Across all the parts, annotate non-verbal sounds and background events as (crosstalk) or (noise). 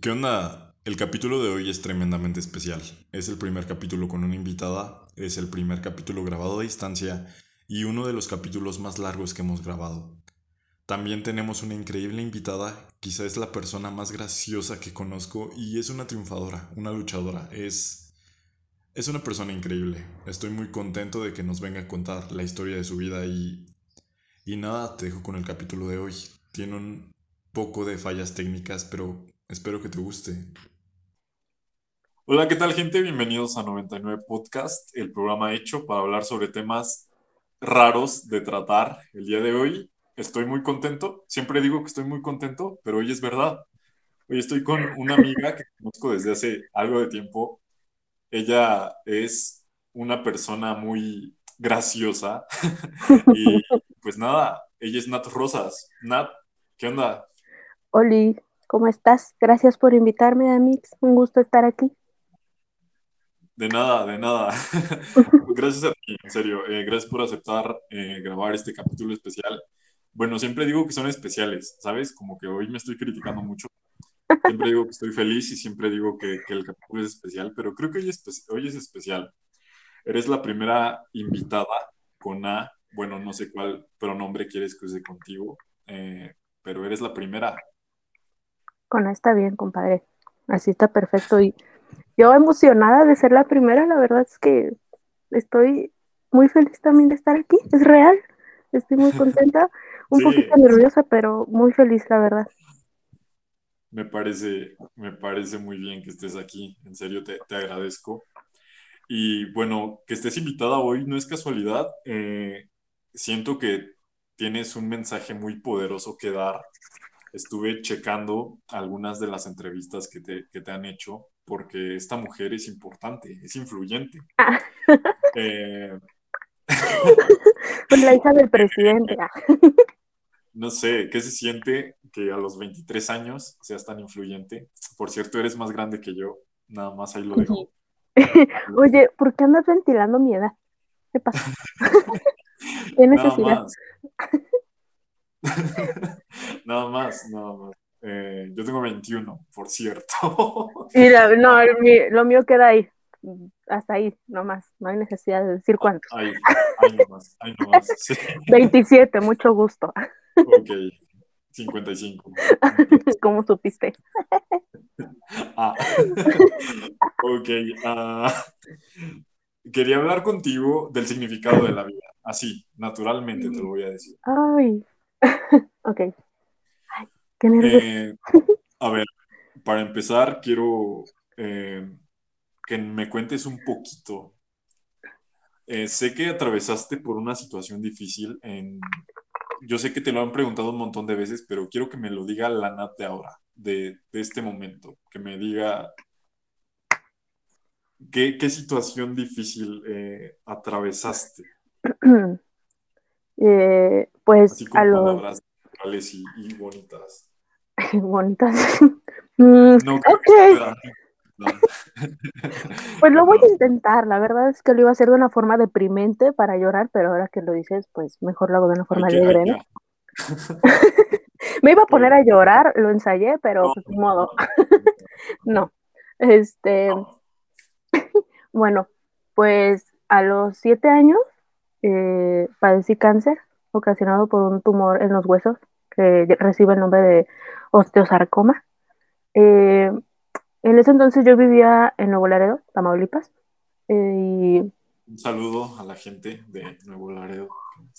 ¿Qué onda? El capítulo de hoy es tremendamente especial. Es el primer capítulo con una invitada, es el primer capítulo grabado a distancia y uno de los capítulos más largos que hemos grabado. También tenemos una increíble invitada, quizá es la persona más graciosa que conozco y es una triunfadora, una luchadora, es es una persona increíble. Estoy muy contento de que nos venga a contar la historia de su vida y y nada, te dejo con el capítulo de hoy. Tiene un poco de fallas técnicas, pero espero que te guste. Hola, ¿qué tal gente? Bienvenidos a 99 Podcast, el programa hecho para hablar sobre temas raros de tratar el día de hoy. Estoy muy contento, siempre digo que estoy muy contento, pero hoy es verdad. Hoy estoy con una amiga que conozco desde hace algo de tiempo. Ella es una persona muy graciosa (laughs) y pues nada, ella es Nat Rosas. Nat, ¿qué onda? Oli, ¿cómo estás? Gracias por invitarme, Amix. Un gusto estar aquí. De nada, de nada. (laughs) gracias a ti, en serio. Eh, gracias por aceptar eh, grabar este capítulo especial. Bueno, siempre digo que son especiales, ¿sabes? Como que hoy me estoy criticando mucho. Siempre digo que estoy feliz y siempre digo que, el capítulo es especial, pero creo que hoy es, hoy es especial. Eres la primera invitada con A bueno, no sé cuál pronombre quieres que use contigo, eh, pero eres la primera. Con está bien, compadre. Así está perfecto. Y yo emocionada de ser la primera, la verdad es que estoy muy feliz también de estar aquí. Es real. Estoy muy contenta, (laughs) un poquito nerviosa, pero muy feliz, la verdad. Me parece, me parece muy bien que estés aquí. En serio, te, te agradezco. Y bueno, que estés invitada hoy no es casualidad. Eh, siento que tienes un mensaje muy poderoso que dar. Estuve checando algunas de las entrevistas que te, han hecho porque esta mujer es importante, es influyente. Ah. (laughs) Eh, (laughs) pues la hija del presidente. (laughs) no sé, ¿qué se siente que a los 23 años seas tan influyente? Por cierto, eres más grande que yo, nada más ahí lo dejo. Oye, ¿por qué andas ventilando mi edad? ¿Qué pasa? ¿Qué necesidad? Nada más, nada más. Eh, yo tengo 21, por cierto. (laughs) Mira, no, lo mío queda ahí. Hasta ahí, nomás. No hay necesidad de decir cuánto. Ahí, ahí nomás, ahí nomás. 27, (laughs) mucho gusto. Ok, 55. (laughs) ¿Cómo supiste? Ah. Ok. Uh, quería hablar contigo del significado de la vida. Así, naturalmente te lo voy a decir. Ay, ok. Qué. Eh, a ver, para empezar, quiero eh, que me cuentes un poquito. Eh, sé que atravesaste por una situación difícil. En... Yo sé que te lo han preguntado un montón de veces, pero quiero que me lo diga la Nat de ahora, de, de este momento. Que me diga ¿Qué, situación difícil eh, atravesaste? (clears throat) Pues Así con a palabras y, y, bonitas. (laughs) bonitas. (laughs) Mm, no, (laughs) pues lo voy a intentar, la verdad es que lo iba a hacer de una forma deprimente para llorar, pero ahora que lo dices, pues mejor lo hago de una forma alegre, ¿no? Me iba a poner a llorar, lo ensayé, pero pues ni modo. no. Este, bueno, pues a los siete años eh, padecí cáncer ocasionado por un tumor en los huesos que recibe el nombre de osteosarcoma. Eh, en ese entonces yo vivía en Nuevo Laredo, Tamaulipas. Eh, un saludo a la gente de Nuevo Laredo.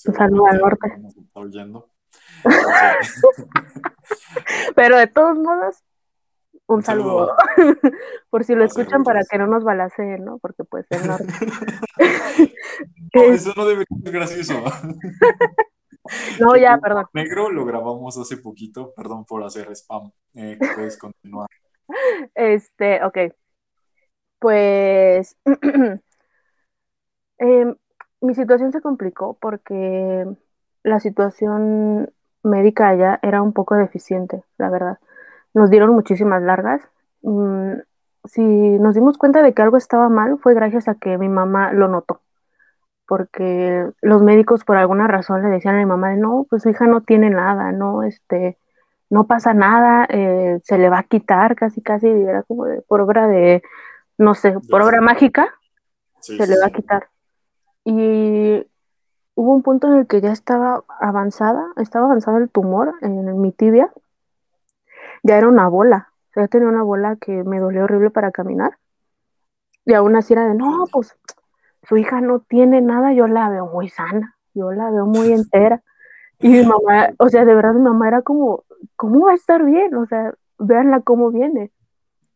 Un saludo al norte. (laughs) Pero de todos modos, un, saludo. (laughs) Por si lo escuchan para que no nos balaceen, ¿no? Porque puede ser (laughs) norte. no, eso no debe ser gracioso. No, ya, perdón. Negro lo grabamos hace poquito, perdón por hacer spam. Eh, puedes continuar. Este, ok. Pues (clears throat) em, mi situación se complicó porque la situación médica allá era un poco deficiente, la verdad nos dieron muchísimas largas. Mm, si nos dimos cuenta de que algo estaba mal fue gracias a que mi mamá lo notó, porque los médicos por alguna razón le decían a mi mamá, no, pues su hija no tiene nada, no, este, no pasa nada, eh, se le va a quitar casi, casi, era como de, por obra de, no sé, por obra mágica, se le va a quitar. Y hubo un punto en el que ya estaba avanzada, estaba avanzado el tumor en mi tibia, ya era una bola, ya tenía una bola que me dolió horrible para caminar. Y aún así era de, no, pues su hija no tiene nada, yo la veo muy sana, yo la veo muy entera. Y mi mamá, o sea, de verdad mi mamá era como, ¿cómo va a estar bien? O sea, véanla cómo viene.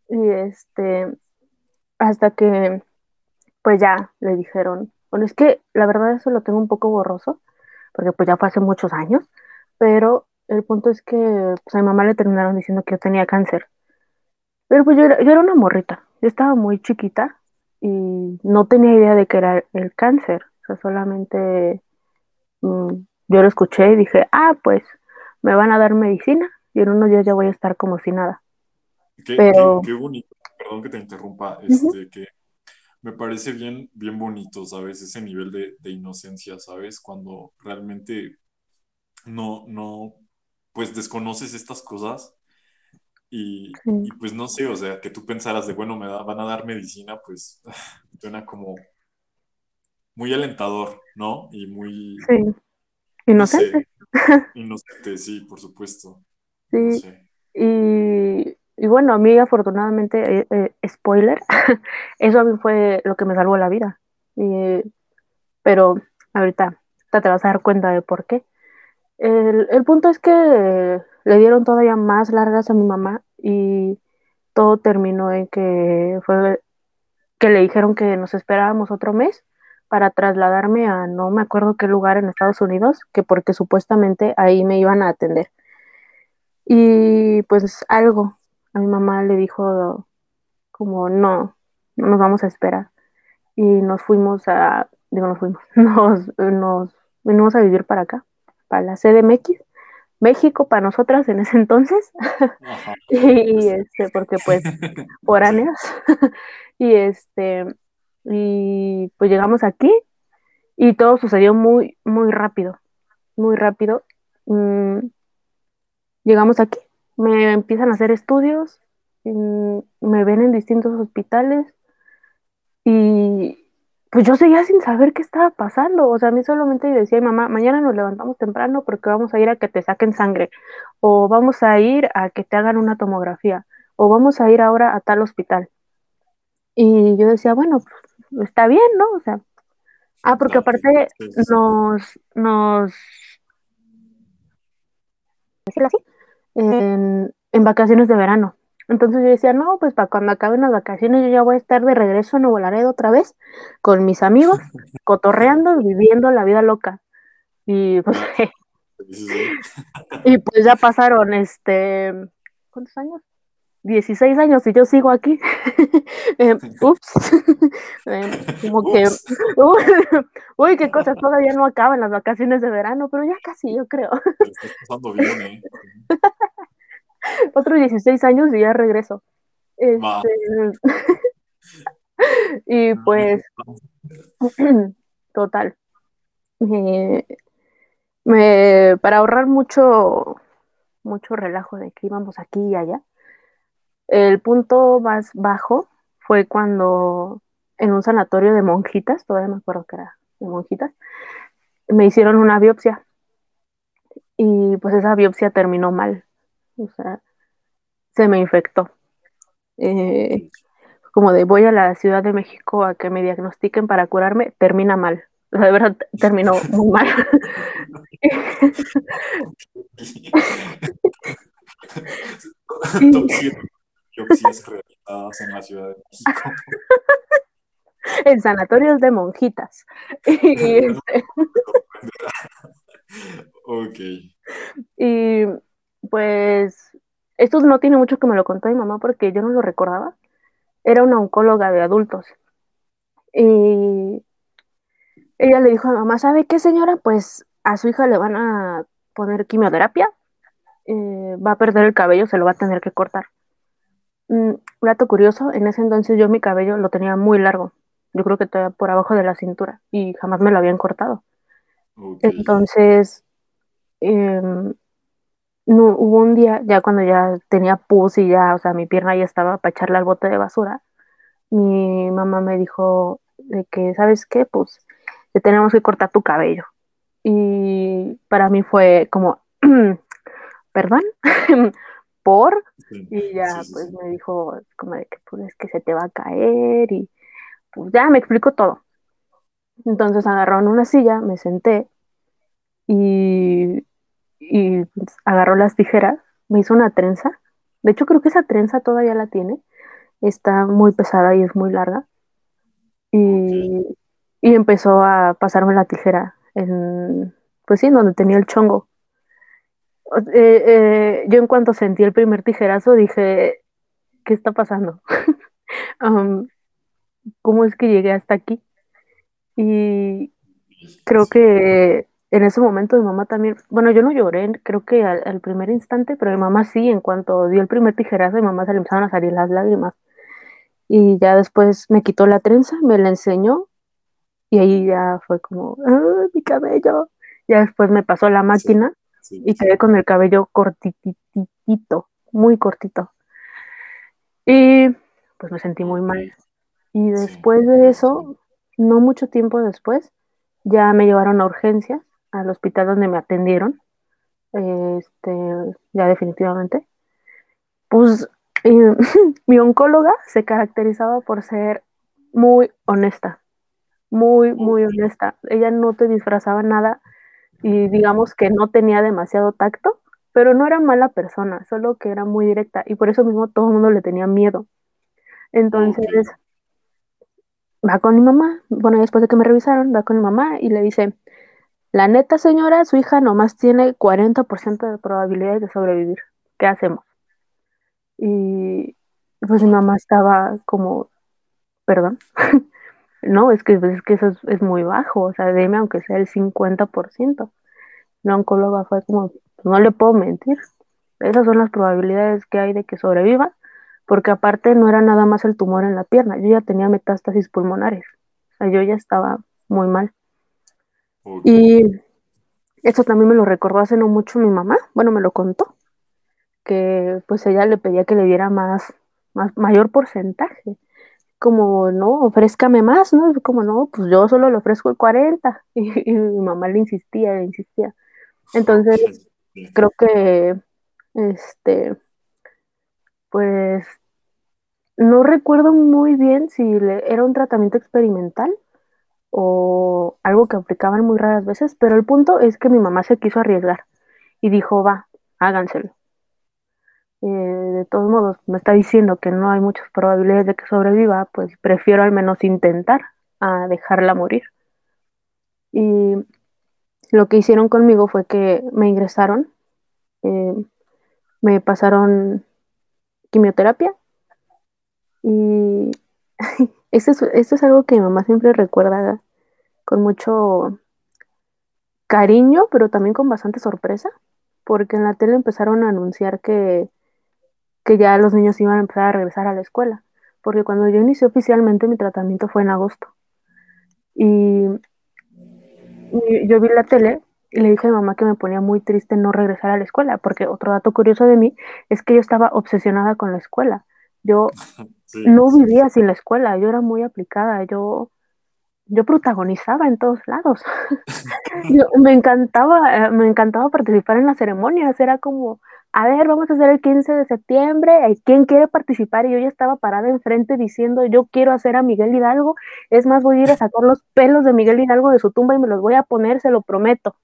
Y este, hasta que, pues ya le dijeron, bueno, es que la verdad eso lo tengo un poco borroso, porque pues ya fue hace muchos años, pero el punto es que pues, a mi mamá le terminaron diciendo que yo tenía cáncer. Pero pues yo era, yo era una morrita, yo estaba muy chiquita y no tenía idea de que era el cáncer, o sea, solamente mm, yo lo escuché y dije, ah, pues me van a dar medicina y en unos días ya voy a estar como si nada. Qué, Pero... qué, bonito, perdón que te interrumpa, este, que me parece bien, bien bonito, ¿sabes? Ese nivel de, de, inocencia, ¿sabes? Cuando realmente no, no, pues desconoces estas cosas y, y, pues no sé, o sea, que tú pensaras de, bueno, me van a dar medicina, pues (laughs) suena como muy alentador, ¿no? Y muy... Sí. Inocente. Inocente, sí, por supuesto. Sí. Y, y, bueno, a mí afortunadamente, eh, eh, spoiler, (laughs) eso a mí fue lo que me salvó la vida. pero ahorita te vas a dar cuenta de por qué. El, el punto es que le dieron todavía más largas a mi mamá y todo terminó en que fue que le dijeron que nos esperábamos otro mes para trasladarme a no me acuerdo qué lugar en Estados Unidos, que porque supuestamente ahí me iban a atender. Y pues algo, a mi mamá le dijo como no, no nos vamos a esperar. Y nos fuimos a, digo, nos fuimos, (laughs) nos, nos venimos a vivir para acá, para la CDMX, México para nosotras en ese entonces. (laughs) y este, porque pues, años. (laughs) y este, y pues llegamos aquí y todo sucedió muy, muy rápido, muy rápido. Mm, llegamos aquí, me empiezan a hacer estudios, mm, me ven en distintos hospitales y pues yo seguía sin saber qué estaba pasando. O sea, a mí solamente decía, mamá, mañana nos levantamos temprano porque vamos a ir a que te saquen sangre, o vamos a ir a que te hagan una tomografía, o vamos a ir ahora a tal hospital. Y yo decía, bueno, pues está bien, ¿no? O sea, ah, porque aparte nos, nos, así, en, en vacaciones de verano. Entonces yo decía, no, pues para cuando acaben las vacaciones yo ya voy a estar de regreso en Nuevo Laredo otra vez con mis amigos, (laughs) cotorreando, viviendo la vida loca. Y (laughs) pues, y pues ya pasaron, este, ¿cuántos años? 16 años y yo sigo aquí. (laughs) Eh, ups. Eh, como que, uy, qué cosas, todavía no acaban las vacaciones de verano, pero ya casi, yo creo. pasando bien, ¿eh? Otros 16 años y ya regreso. Este, (laughs) y pues, (clears throat) total. me, para ahorrar mucho, mucho relajo de que íbamos aquí y allá, el punto más bajo fue cuando en un sanatorio de monjitas, todavía me acuerdo que era de monjitas, me hicieron una biopsia y pues esa biopsia terminó mal, o sea, se me infectó. Eh, como de voy a la Ciudad de México a que me diagnostiquen para curarme, termina mal. O sea, de verdad terminó muy mal. (laughs) realizadas en la Ciudad de México. (laughs) en sanatorios de monjitas. (laughs) y, este, ok. Y pues esto no tiene mucho que me lo contó mi mamá porque yo no lo recordaba. Era una oncóloga de adultos. Y ella le dijo a mamá, ¿sabe qué señora? Pues a su hija le van a poner quimioterapia, eh, va a perder el cabello, se lo va a tener que cortar. Un mm, dato curioso, en ese entonces yo mi cabello lo tenía muy largo, yo creo que todavía por abajo de la cintura y jamás me lo habían cortado. Entonces, em, no, hubo un día, ya cuando ya tenía pus y ya, o sea, mi pierna ya estaba para echarle al bote de basura, mi mamá me dijo de que, ¿sabes qué? Pues te tenemos que cortar tu cabello. Y para mí fue como, (clears throat) perdón, (laughs) por, y ya pues me dijo como de que pues es que se te va a caer y pues ya me explicó todo. Entonces agarraron una silla, me senté y, y pues, agarró las tijeras, me hizo una trenza. De hecho creo que esa trenza todavía la tiene, está muy pesada y es muy larga. Y, y empezó a pasarme la tijera en, pues sí, donde tenía el chongo. Eh, eh, yo en cuanto sentí el primer tijerazo dije, ¿qué está pasando? (laughs) um, ¿Cómo es que llegué hasta aquí? Y creo que en ese momento mi mamá también, bueno, yo no lloré, creo que al, al, primer instante, pero mi mamá sí, en cuanto dio el primer tijerazo, mi mamá se le empezaron a salir las lágrimas. Y ya después me quitó la trenza, me la enseñó y ahí ya fue como, ¡ah, mi cabello! Ya después me pasó la máquina sí, sí, y quedé con el cabello cortitito, muy cortito. Y pues me sentí muy mal. Y después de eso, no mucho tiempo después, ya me llevaron a urgencias al hospital donde me atendieron, este, ya definitivamente. Pues (laughs) mi oncóloga se caracterizaba por ser muy honesta, muy, muy honesta. Ella no te disfrazaba nada y digamos que no tenía demasiado tacto, pero no era mala persona, solo que era muy directa y por eso mismo todo el mundo le tenía miedo. Entonces, va con mi mamá, bueno, después de que me revisaron, va con mi mamá y le dice, la neta señora, su hija nomás tiene 40% de probabilidades de sobrevivir. ¿Qué hacemos? Y pues mi mamá estaba como, perdón, (laughs) no, es que, es que eso es, muy bajo, o sea, dime aunque sea el 50%. La oncóloga fue como, no le puedo mentir, esas son las probabilidades que hay de que sobreviva, porque aparte no era nada más el tumor en la pierna, yo ya tenía metástasis pulmonares, o sea, yo ya estaba muy mal. Okay. Y eso también me lo recordó hace no mucho mi mamá, bueno, me lo contó, que pues ella le pedía que le diera más, más mayor porcentaje como, no, ofrézcame más, ¿no? Como, no, pues yo solo le ofrezco el 40. (laughs) Y, y mi mamá le insistía, le insistía. Entonces, creo que, este, pues, no recuerdo muy bien si le, era un tratamiento experimental o algo que aplicaban muy raras veces, pero el punto es que mi mamá se quiso arriesgar y dijo, va, háganselo. Eh, de todos modos me está diciendo que no hay muchas probabilidades de que sobreviva, pues prefiero al menos intentar a dejarla morir. Y lo que hicieron conmigo fue que me ingresaron, eh, me pasaron quimioterapia y (laughs) esto es, esto es algo que mi mamá siempre recuerda con mucho cariño, pero también con bastante sorpresa, porque en la tele empezaron a anunciar que que ya los niños iban a empezar a regresar a la escuela, porque cuando yo inicié oficialmente mi tratamiento fue en agosto. Y, yo vi la tele y le dije a mi mamá que me ponía muy triste no regresar a la escuela, porque otro dato curioso de mí es que yo estaba obsesionada con la escuela. Yo (laughs) sí, no vivía sin la escuela, yo era muy aplicada, yo, yo protagonizaba en todos lados. (laughs) yo, me encantaba, me encantaba participar en las ceremonias, era como, a ver, vamos a hacer el 15 de septiembre, ¿quién quiere participar? Y yo ya estaba parada enfrente diciendo, yo quiero hacer a Miguel Hidalgo, es más, voy a ir a sacar los pelos de Miguel Hidalgo de su tumba y me los voy a poner, se lo prometo.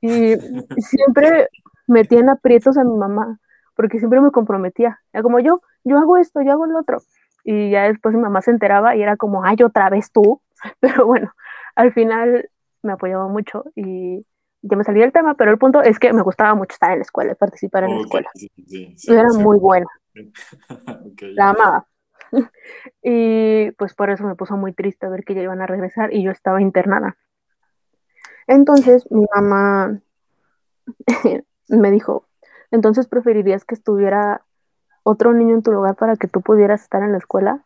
Y (laughs) siempre metía en aprietos a mi mamá, porque siempre me comprometía, era como yo, yo hago esto, yo hago el otro. Y ya después mi mamá se enteraba y era como, ay, otra vez tú. (laughs) Pero bueno, al final me apoyaba mucho y ya me salí del tema, pero el punto es que me gustaba mucho estar en la escuela, participar en okay, la escuela. Sí, sí, sí, era muy buena. (laughs) okay. La amaba. (laughs) y pues por eso me puso muy triste ver que ya iban a regresar y yo estaba internada. Entonces mi mamá me dijo, entonces preferirías que estuviera otro niño en tu lugar para que tú pudieras estar en la escuela.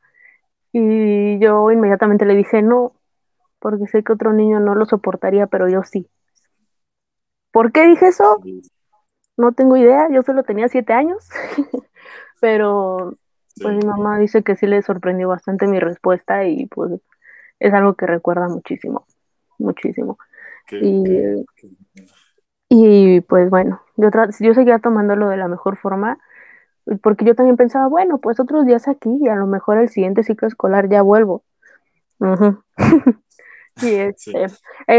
Y yo inmediatamente le dije no, porque sé que otro niño no lo soportaría, pero yo sí. ¿Por qué dije eso? no tengo idea, yo solo tenía siete años, (laughs) pero pues mi mamá dice que sí le sorprendió bastante mi respuesta y pues es algo que recuerda muchísimo, muchísimo. y, y pues bueno, yo, yo seguía tomándolo de la mejor forma porque yo también pensaba, bueno, pues otros días aquí y a lo mejor el siguiente ciclo escolar ya vuelvo. (laughs) y (laughs) este,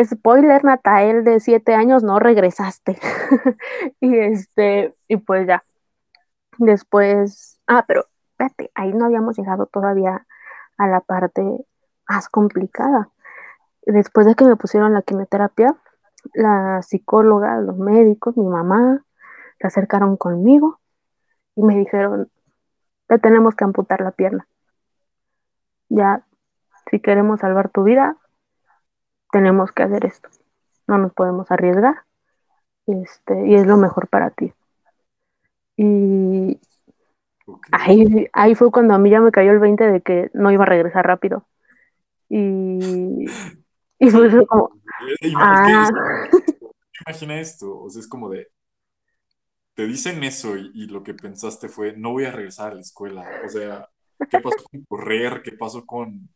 spoiler, Natael de siete años, no regresaste. (laughs) y este, y pues ya. Después, ah, pero espérate, ahí no habíamos llegado todavía a la parte más complicada. Después de que me pusieron la quimioterapia, la psicóloga, los médicos, mi mamá, se acercaron conmigo y me dijeron, te tenemos que amputar la pierna. Ya, si queremos salvar tu vida, tenemos que hacer esto. No nos podemos arriesgar. Este, y es lo mejor para ti. Y ahí, ahí fue cuando a mí ya me cayó el 20 de que no iba a regresar rápido. Y, y fue como... Ah. Imagina esto, o sea, es como de, te dicen eso y, lo que pensaste fue, no voy a regresar a la escuela. O sea, ¿qué pasó con correr? ¿Qué pasó con,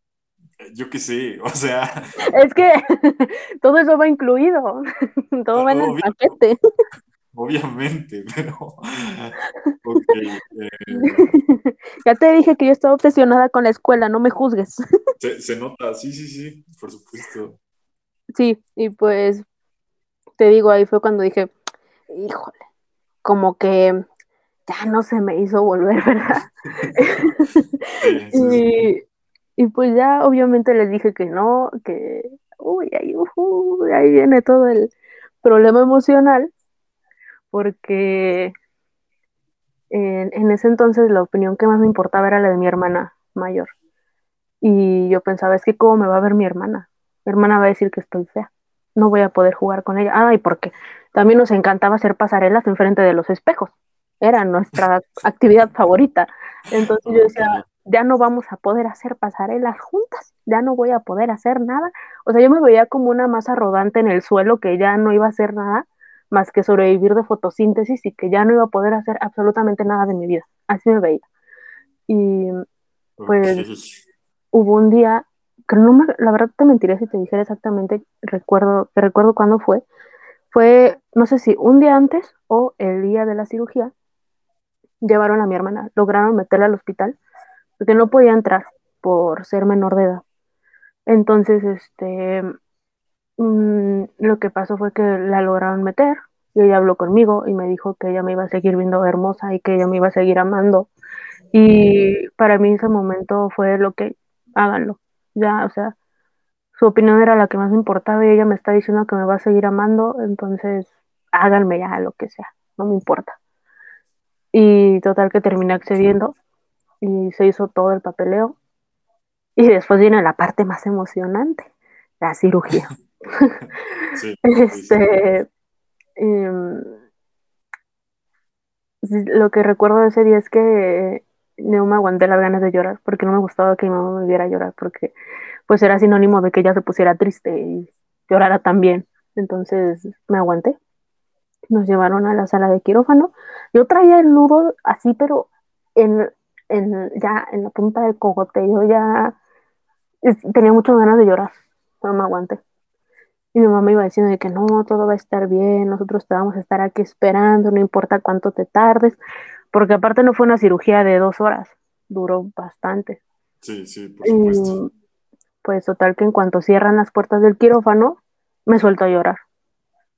yo qué sé? (laughs) O sea... Es que (laughs) todo eso va incluido, (laughs) todo va en el paquete. Obviamente, pero... Eh, ya te dije que yo estaba obsesionada con la escuela, no me juzgues. Se, se nota, sí, sí, sí, por supuesto. Sí, y pues te digo, ahí fue cuando dije, híjole, como que ya no se me hizo volver, ¿verdad? (laughs) y, pues ya obviamente les dije que no, que uy, ahí, ahí viene todo el problema emocional, porque en, en, ese entonces la opinión que más me importaba era la de mi hermana mayor. Y yo pensaba, es que cómo me va a ver mi hermana. Mi hermana va a decir que estoy fea. No voy a poder jugar con ella. Ay, porque también nos encantaba hacer pasarelas enfrente de los espejos. Era nuestra actividad favorita. Entonces yo decía, ya no vamos a poder hacer pasarelas juntas, ya no voy a poder hacer nada. O sea, yo me veía como una masa rodante en el suelo que ya no iba a hacer nada más que sobrevivir de fotosíntesis y que ya no iba a poder hacer absolutamente nada de mi vida. Así me veía. Y pues hubo un día, que no me, la verdad te mentiría si te dijera exactamente, recuerdo, te recuerdo cuándo fue, fue, no sé si un día antes o el día de la cirugía, llevaron a mi hermana, lograron meterla al hospital, porque no podía entrar por ser menor de edad. Entonces, este, mm, lo que pasó fue que la lograron meter y ella habló conmigo y me dijo que ella me iba a seguir viendo hermosa y que ella me iba a seguir amando. Y para mí ese momento fue lo que, háganlo, ya, o sea, su opinión era la que más me importaba y ella me está diciendo que me va a seguir amando, entonces háganme ya lo que sea, no me importa. Y total que terminé accediendo y se hizo todo el papeleo. Y después viene la parte más emocionante, la cirugía. (laughs) este, em, lo que recuerdo de ese día es que no me aguanté las ganas de llorar porque no me gustaba que mi mamá me viera llorar porque pues era sinónimo de que ella se pusiera triste y llorara también. Entonces me aguanté. Nos llevaron a la sala de quirófano. Yo traía el nudo así, pero en, en, ya en la punta del cogote. Yo ya tenía muchas ganas de llorar, pero me aguanté. Y mi mamá iba diciendo de que no, todo va a estar bien, nosotros te vamos a estar aquí esperando, no importa cuánto te tardes, porque aparte no fue una cirugía de dos horas, duró bastante. Sí, sí, por supuesto pues total que en cuanto cierran las puertas del quirófano, me suelto a llorar.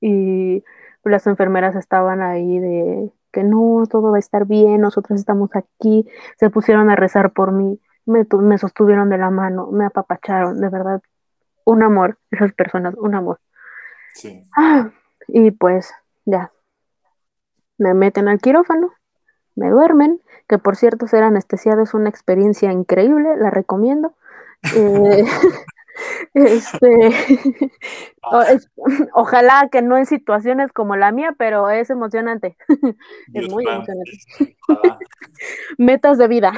Y las enfermeras estaban ahí de que no, todo va a estar bien, nosotros estamos aquí, se pusieron a rezar por mí, me, me sostuvieron de la mano, me apapacharon, de verdad, un amor, esas personas, un amor. Sí. Ah, y pues ya, me meten al quirófano, me duermen, que por cierto ser anestesiado es una experiencia increíble, la recomiendo. Eh, (laughs) este, (laughs) (laughs) ojalá que no en situaciones como la mía, pero es emocionante. es muy emocionante. Metas de vida.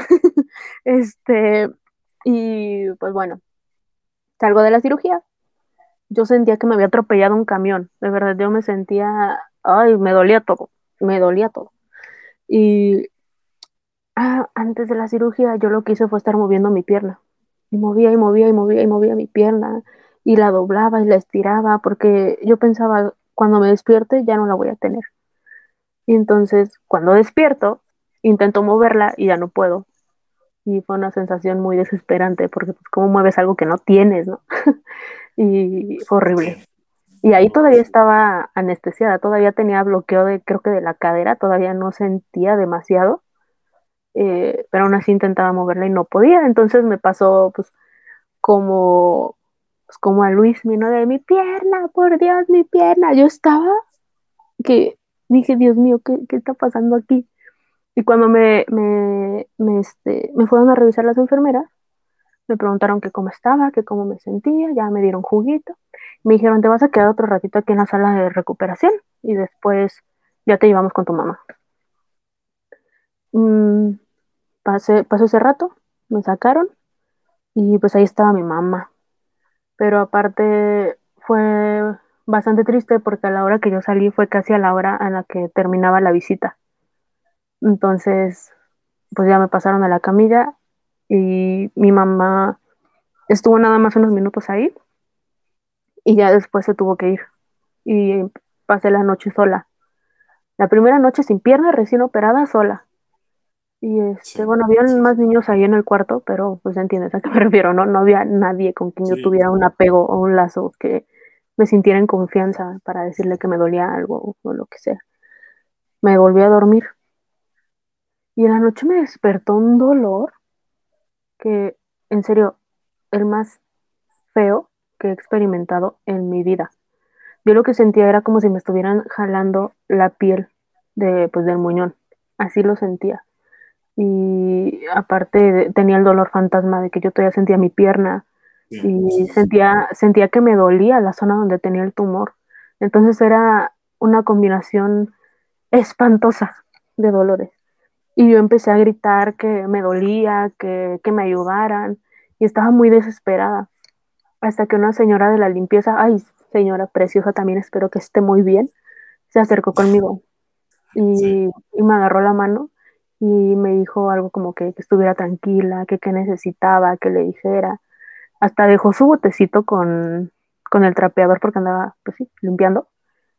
este, y pues bueno, salgo de la cirugía. Yo sentía que me había atropellado un camión. De verdad, yo me sentía, ay, me dolía todo. me dolía todo. Y ah, antes de la cirugía yo lo que hice fue estar moviendo mi pierna. Y movía y movía y movía y movía mi pierna y la doblaba y la estiraba porque yo pensaba, cuando me despierte ya no la voy a tener. Y entonces, cuando despierto, intento moverla y ya no puedo. Y fue una sensación muy desesperante porque pues cómo mueves algo que no tienes, ¿no? (laughs) y horrible. Y ahí todavía estaba anestesiada, todavía tenía bloqueo de, creo que de la cadera, todavía no sentía demasiado, eh, pero aún así intentaba moverla y no podía. Entonces me pasó, pues, como, pues, como a Luis, ¿no? De mi pierna, por Dios, mi pierna. Yo estaba que dije, Dios mío, ¿qué, qué está pasando aquí? Y cuando me, me, me, este, me fueron a revisar las enfermeras, me preguntaron que cómo estaba, que cómo me sentía, ya me dieron juguito. Me dijeron, te vas a quedar otro ratito aquí en la sala de recuperación y después ya te llevamos con tu mamá. Mm, pasé, pasó ese rato, me sacaron y pues ahí estaba mi mamá. Pero aparte fue bastante triste porque a la hora que yo salí fue casi a la hora en la que terminaba la visita. Entonces, pues ya me pasaron a la camilla y mi mamá estuvo nada más unos minutos ahí y ya después se tuvo que ir. Y pasé la noche sola. La primera noche sin pierna, recién operada, sola. Y este, bueno, había más niños ahí en el cuarto, pero pues entiendes a qué (laughs) me refiero, ¿no? No había nadie con quien yo tuviera un apego o un lazo que me sintiera en confianza para decirle que me dolía algo o lo que sea. Me volví a dormir. Y en la noche me despertó un dolor que, en serio, el más feo que he experimentado en mi vida. Yo lo que sentía era como si me estuvieran jalando la piel de, pues, del muñón. Así lo sentía. Y aparte tenía el dolor fantasma de que yo todavía sentía mi pierna y sentía, sentía que me dolía la zona donde tenía el tumor. Entonces era una combinación espantosa de dolores. Y yo empecé a gritar que me dolía, que, que me ayudaran, y estaba muy desesperada. Hasta que una señora de la limpieza, ay, señora preciosa, también espero que esté muy bien, se acercó conmigo y, me agarró la mano y me dijo algo como que, estuviera tranquila, que qué necesitaba, que le dijera. Hasta dejó su botecito con, con el trapeador porque andaba, pues sí, limpiando.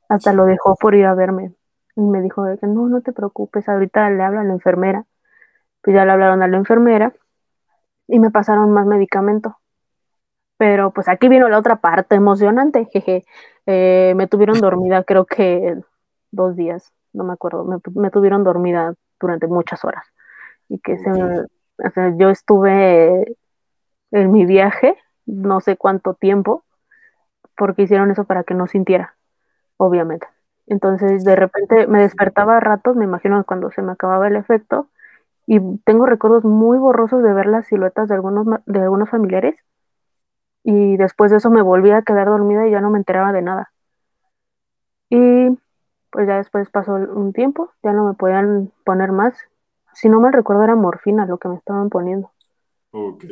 Hasta lo dejó por ir a verme. Y me dijo que no, no te preocupes, ahorita le habla a la enfermera. Pues ya le hablaron a la enfermera y me pasaron más medicamento. Pero pues aquí vino la otra parte emocionante, jeje. Eh, me tuvieron dormida creo que dos días, no me acuerdo, me, tuvieron dormida durante muchas horas. Y que se yo estuve en mi viaje, no sé cuánto tiempo, porque hicieron eso para que no sintiera, obviamente. Entonces de repente me despertaba a ratos, me imagino cuando se me acababa el efecto, y tengo recuerdos muy borrosos de ver las siluetas de algunos, de algunos familiares y después de eso me volví a quedar dormida y ya no me enteraba de nada. Y pues ya después pasó un tiempo, ya no me podían poner más. Si no me recuerdo era morfina lo que me estaban poniendo. Ok.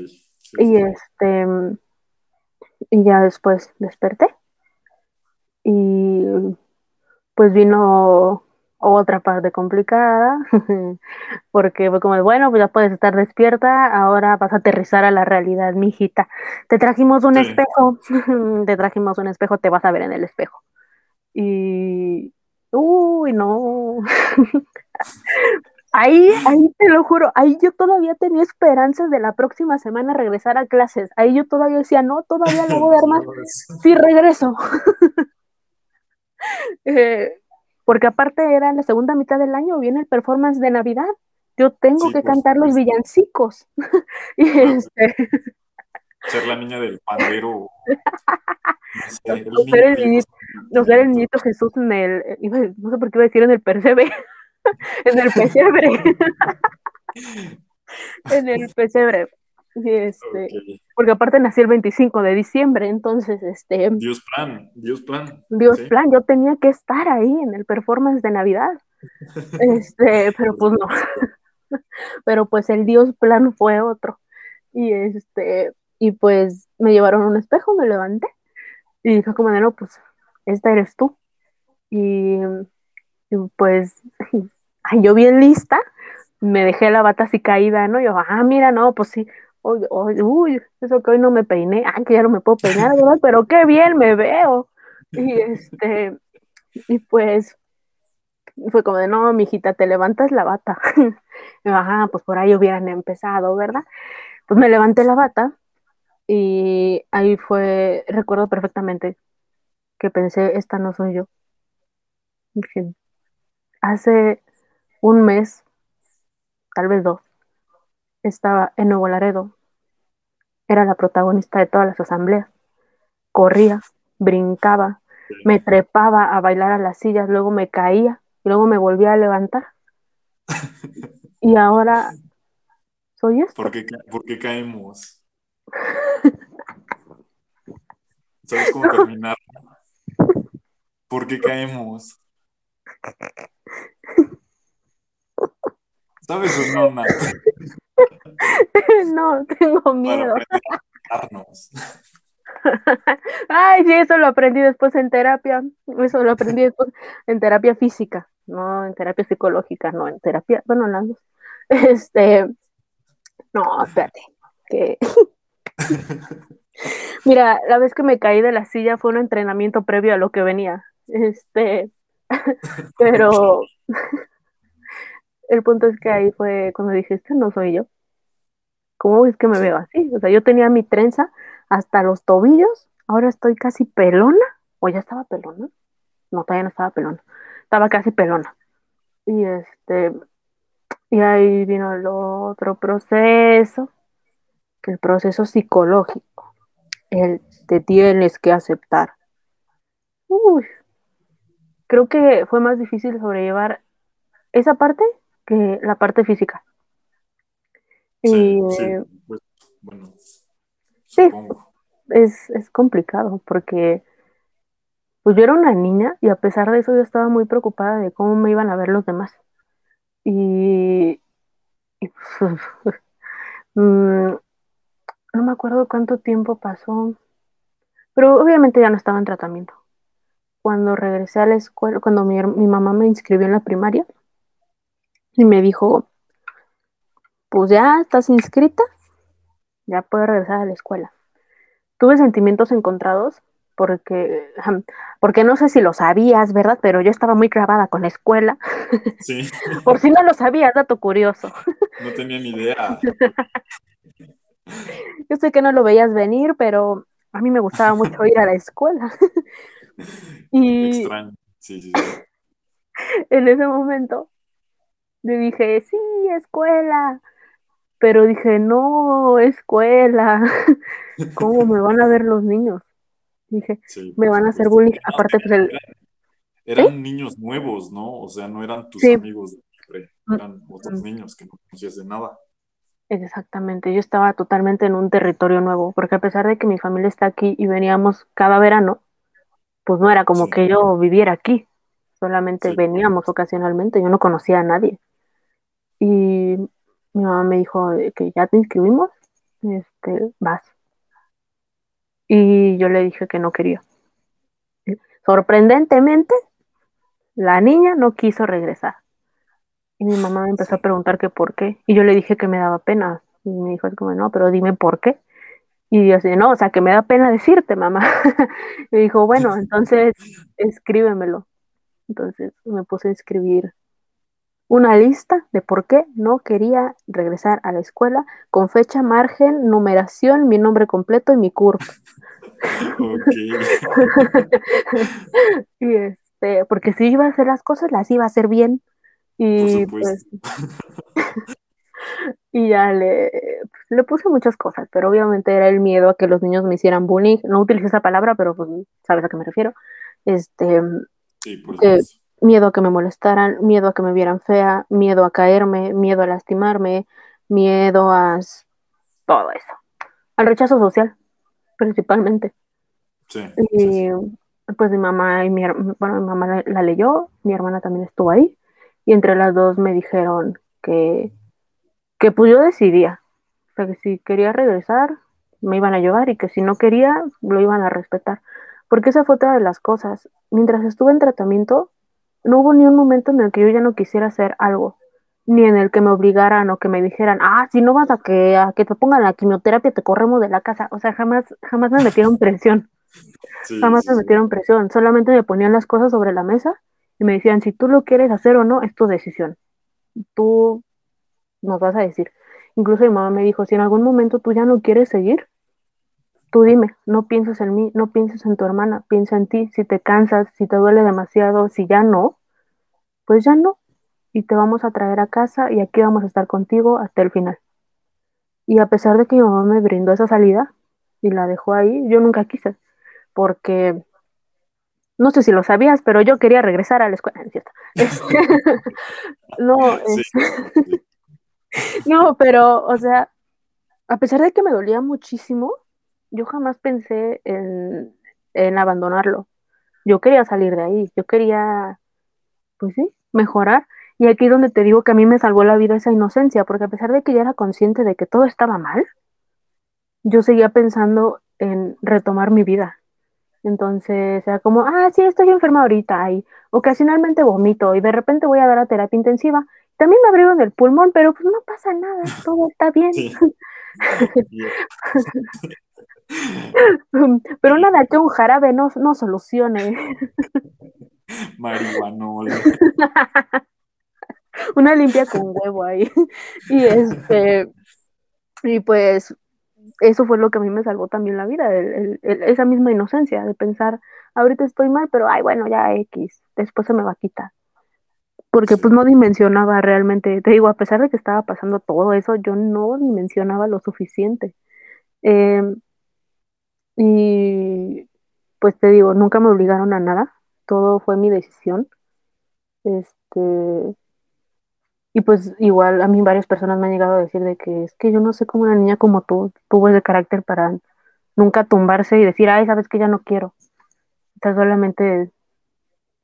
y este y ya después desperté. Y pues vino otra parte complicada, (laughs) porque fue como, bueno, pues ya puedes estar despierta, ahora vas a aterrizar a la realidad, mijita. Te trajimos un espejo, (laughs) te trajimos un espejo, te vas a ver en el espejo. Y, uy, no. ahí, ahí te lo juro, ahí yo todavía tenía esperanzas de la próxima semana regresar a clases. Ahí yo todavía decía, no, todavía no voy a dar más. (laughs) Sí, regreso. (laughs) eh, porque aparte era la segunda mitad del año, viene el performance de Navidad. Yo tengo que cantar los villancicos. (laughs) y este... Ser la niña del pandero. No, el niñito, el niñito Jesús en el, no sé por qué iba a decir en el pesebre, (laughs) en el pesebre, (laughs) en el pesebre, este, porque aparte nací el 25 de diciembre, entonces, este... Dios plan, Dios plan. Dios plan, yo tenía que estar ahí en el performance de Navidad. Este, (laughs) pero pues no. pero pues el Dios plan fue otro. Y este, y pues me llevaron un espejo, me levanté y fue como de no, pues esta eres tú. Y Y pues, (laughs) ay, yo bien lista, me dejé la bata así caída, ¿no? Yo, ah, mira, no, pues sí, uy, uy, uy, eso que hoy no me peiné, ah, que ya no me puedo peinar, ¿verdad? (laughs) Pero qué bien me veo. Y este, y pues, fue como de, no, mijita, te levantas la bata. (laughs) Ajá, pues por ahí hubieran empezado, ¿verdad? Pues me levanté la bata y ahí fue, recuerdo perfectamente que pensé, esta no soy yo. Dije, hace un mes, tal vez dos, estaba en Nuevo Laredo. Era la protagonista de todas las asambleas. Corría, brincaba, me trepaba a bailar a las sillas, luego me caía y luego me volvía a levantar. (laughs) Y ahora soy esto. ¿Por qué, ca- por qué caemos? (laughs) ¿Sabes cómo terminar? ¿Por qué caemos? ¿Sabes o no, Nat? no, tengo miedo. (laughs) Ay, sí, eso lo aprendí después en terapia. Eso lo aprendí después en terapia física, no en terapia psicológica, no en terapia, bueno, en las dos. Este, no, espérate, que (laughs) mira, la vez que me caí de la silla fue un entrenamiento previo a lo que venía. Este, (laughs) pero (laughs) el punto es que ahí fue cuando dije, este no soy yo. ¿Cómo es que me veo así? O sea, yo tenía mi trenza hasta los tobillos, ahora estoy casi pelona, o ya estaba pelona. No, todavía no estaba pelona, estaba casi pelona. Y este, y ahí vino el otro proceso, el proceso psicológico, el te tienes que aceptar. Uy, creo que fue más difícil sobrellevar esa parte que la parte física. Sí, Y sí, eh, pues, bueno, Sí. es, es complicado porque pues yo era una niña y a pesar de eso yo estaba muy preocupada de cómo me iban a ver los demás. Y, y, (laughs) mm, no me acuerdo cuánto tiempo pasó, pero obviamente ya no estaba en tratamiento. Cuando regresé a la escuela, cuando mi, mamá me inscribió en la primaria y me dijo, pues ya estás inscrita, ya puedes regresar a la escuela. Tuve sentimientos encontrados porque, (laughs) porque no sé si lo sabías, ¿verdad? Pero yo estaba muy clavada con la escuela. Sí, (laughs) Por si no lo sabías, dato curioso. no tenía ni idea. (laughs) Yo sé que no lo veías venir, pero a mí me gustaba mucho ir a la escuela. (laughs) Y Extraño. Sí, sí, sí. (laughs) en ese momento le dije, sí, escuela. Pero dije, no, escuela. (laughs) ¿Cómo me van a ver los niños? Dije, Sí, me van a hacer bullying. Aparte, pues el... Eran, eran niños nuevos, ¿no? O sea, no eran tus Sí. amigos de siempre, eran otros Mm. niños que no conocías de nada. Exactamente, yo estaba totalmente en un territorio nuevo, porque a pesar de que mi familia está aquí y veníamos cada verano, pues no era como Sí. que yo viviera aquí, solamente Sí. veníamos ocasionalmente, yo no conocía a nadie. Y mi mamá me dijo que ya te inscribimos, este, vas. Y yo le dije que no quería. Sorprendentemente, la niña no quiso regresar. Y mi mamá me empezó a preguntar que por qué. Y yo le dije que me daba pena. Y me dijo como, no, pero dime por qué. Y yo así, no, o sea, que me da pena decirte, mamá. (laughs) y dijo, bueno, (laughs) entonces escríbemelo. Entonces me puse a escribir una lista de por qué no quería regresar a la escuela con fecha, margen, numeración, mi nombre completo y mi CURP. Ok. (laughs) y este, porque si iba a hacer las cosas, las iba a hacer bien. Y pues, y ya le, le puse muchas cosas, pero obviamente era el miedo a que los niños me hicieran bullying. No utilicé esa palabra, pero pues sabes a qué me refiero. Este, Sí, por supuesto. miedo a que me molestaran, miedo a que me vieran fea, miedo a caerme, miedo a lastimarme, miedo a todo eso. Al rechazo social, principalmente. Sí, Y sí. pues mi mamá y mi, bueno, mi mamá la, la leyó, mi hermana también estuvo ahí, y entre las dos me dijeron que, que pues yo decidía, o sea, que si quería regresar, me iban a llevar, y que si no quería, lo iban a respetar. Porque esa fue otra de las cosas. Mientras estuve en tratamiento, no hubo ni un momento en el que yo ya no quisiera hacer algo, ni en el que me obligaran o que me dijeran, ah, si no vas a que, a que te pongan la quimioterapia, te corremos de la casa. O sea, jamás, jamás me metieron presión. (laughs) Sí, jamás sí, me sí. metieron presión. Solamente me ponían las cosas sobre la mesa y me decían, si tú lo quieres hacer o no, es tu decisión. Tú nos vas a decir. Incluso mi mamá me dijo, si en algún momento tú ya no quieres seguir, tú dime, no pienses en mí, no pienses en tu hermana, piensa en ti, si te cansas, si te duele demasiado, si ya no, pues ya no, y te vamos a traer a casa y aquí vamos a estar contigo hasta el final. Y a pesar de que mi mamá me brindó esa salida y la dejó ahí, yo nunca quise, porque no sé si lo sabías, pero yo quería regresar a la escuela, ¿no es cierto? (laughs) Este, (laughs) no, Sí, es- sí. (laughs) no, pero, o sea, a pesar de que me dolía muchísimo, yo jamás pensé en, en abandonarlo. Yo quería salir de ahí, yo quería, pues sí, mejorar. Y aquí es donde te digo que a mí me salvó la vida esa inocencia, porque a pesar de que ya era consciente de que todo estaba mal, yo seguía pensando en retomar mi vida. Entonces era como, ah, sí, estoy enferma ahorita y ocasionalmente vomito y de repente voy a dar a terapia intensiva. También me abrieron el pulmón, pero pues no pasa nada, (laughs) todo está bien. Sí. (laughs) Pero nada que un jarabe no, no solucione. (laughs) Marihuanol. Una limpia con huevo ahí. Y este, y pues eso fue lo que a mí me salvó también la vida, el- el- el- esa misma inocencia de pensar, ahorita estoy mal, pero ay, bueno, ya X, después se me va a quitar. Porque pues no dimensionaba realmente, te digo, a pesar de que estaba pasando todo eso, yo no dimensionaba lo suficiente. Eh, y pues te digo, nunca me obligaron a nada, todo fue mi decisión. Este, y pues igual a mí varias personas me han llegado a decir de que es que yo no sé cómo una niña como tú tuvo ese carácter para nunca tumbarse y decir, ay, sabes que ya no quiero. O sea, solamente,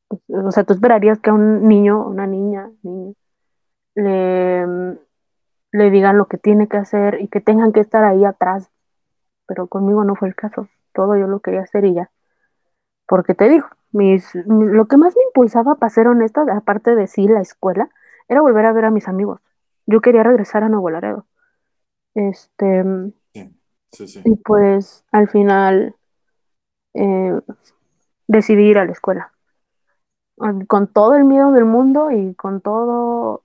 o sea, tú esperarías que a un niño, una niña, niño, le, le digan lo que tiene que hacer y que tengan que estar ahí atrás. Pero conmigo no fue el caso. Todo yo lo quería hacer y ya. Porque te digo, mis, mi- lo que más me impulsaba, para ser honesta, aparte de sí la escuela, era volver a ver a mis amigos. Yo quería regresar a Nuevo Laredo. Este, Sí, sí, sí. y pues al final eh, decidí ir a la escuela. Con todo el miedo del mundo y con todo,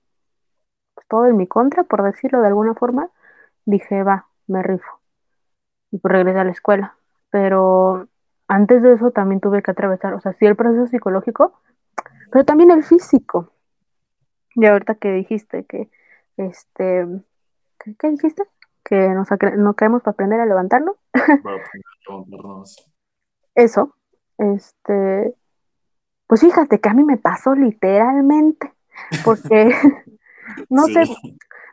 todo en mi contra, por decirlo de alguna forma, dije, va, me rifo. Y pues regresé a la escuela. Pero antes de eso también tuve que atravesar, o sea, sí el proceso psicológico, pero también el físico. Y ahorita que dijiste que, este, ¿qué, qué dijiste? Que nos no caemos para aprender a levantarnos. Para aprender a levantarnos. Eso, este, pues fíjate que a mí me pasó literalmente, porque, (laughs) no Sí. sé,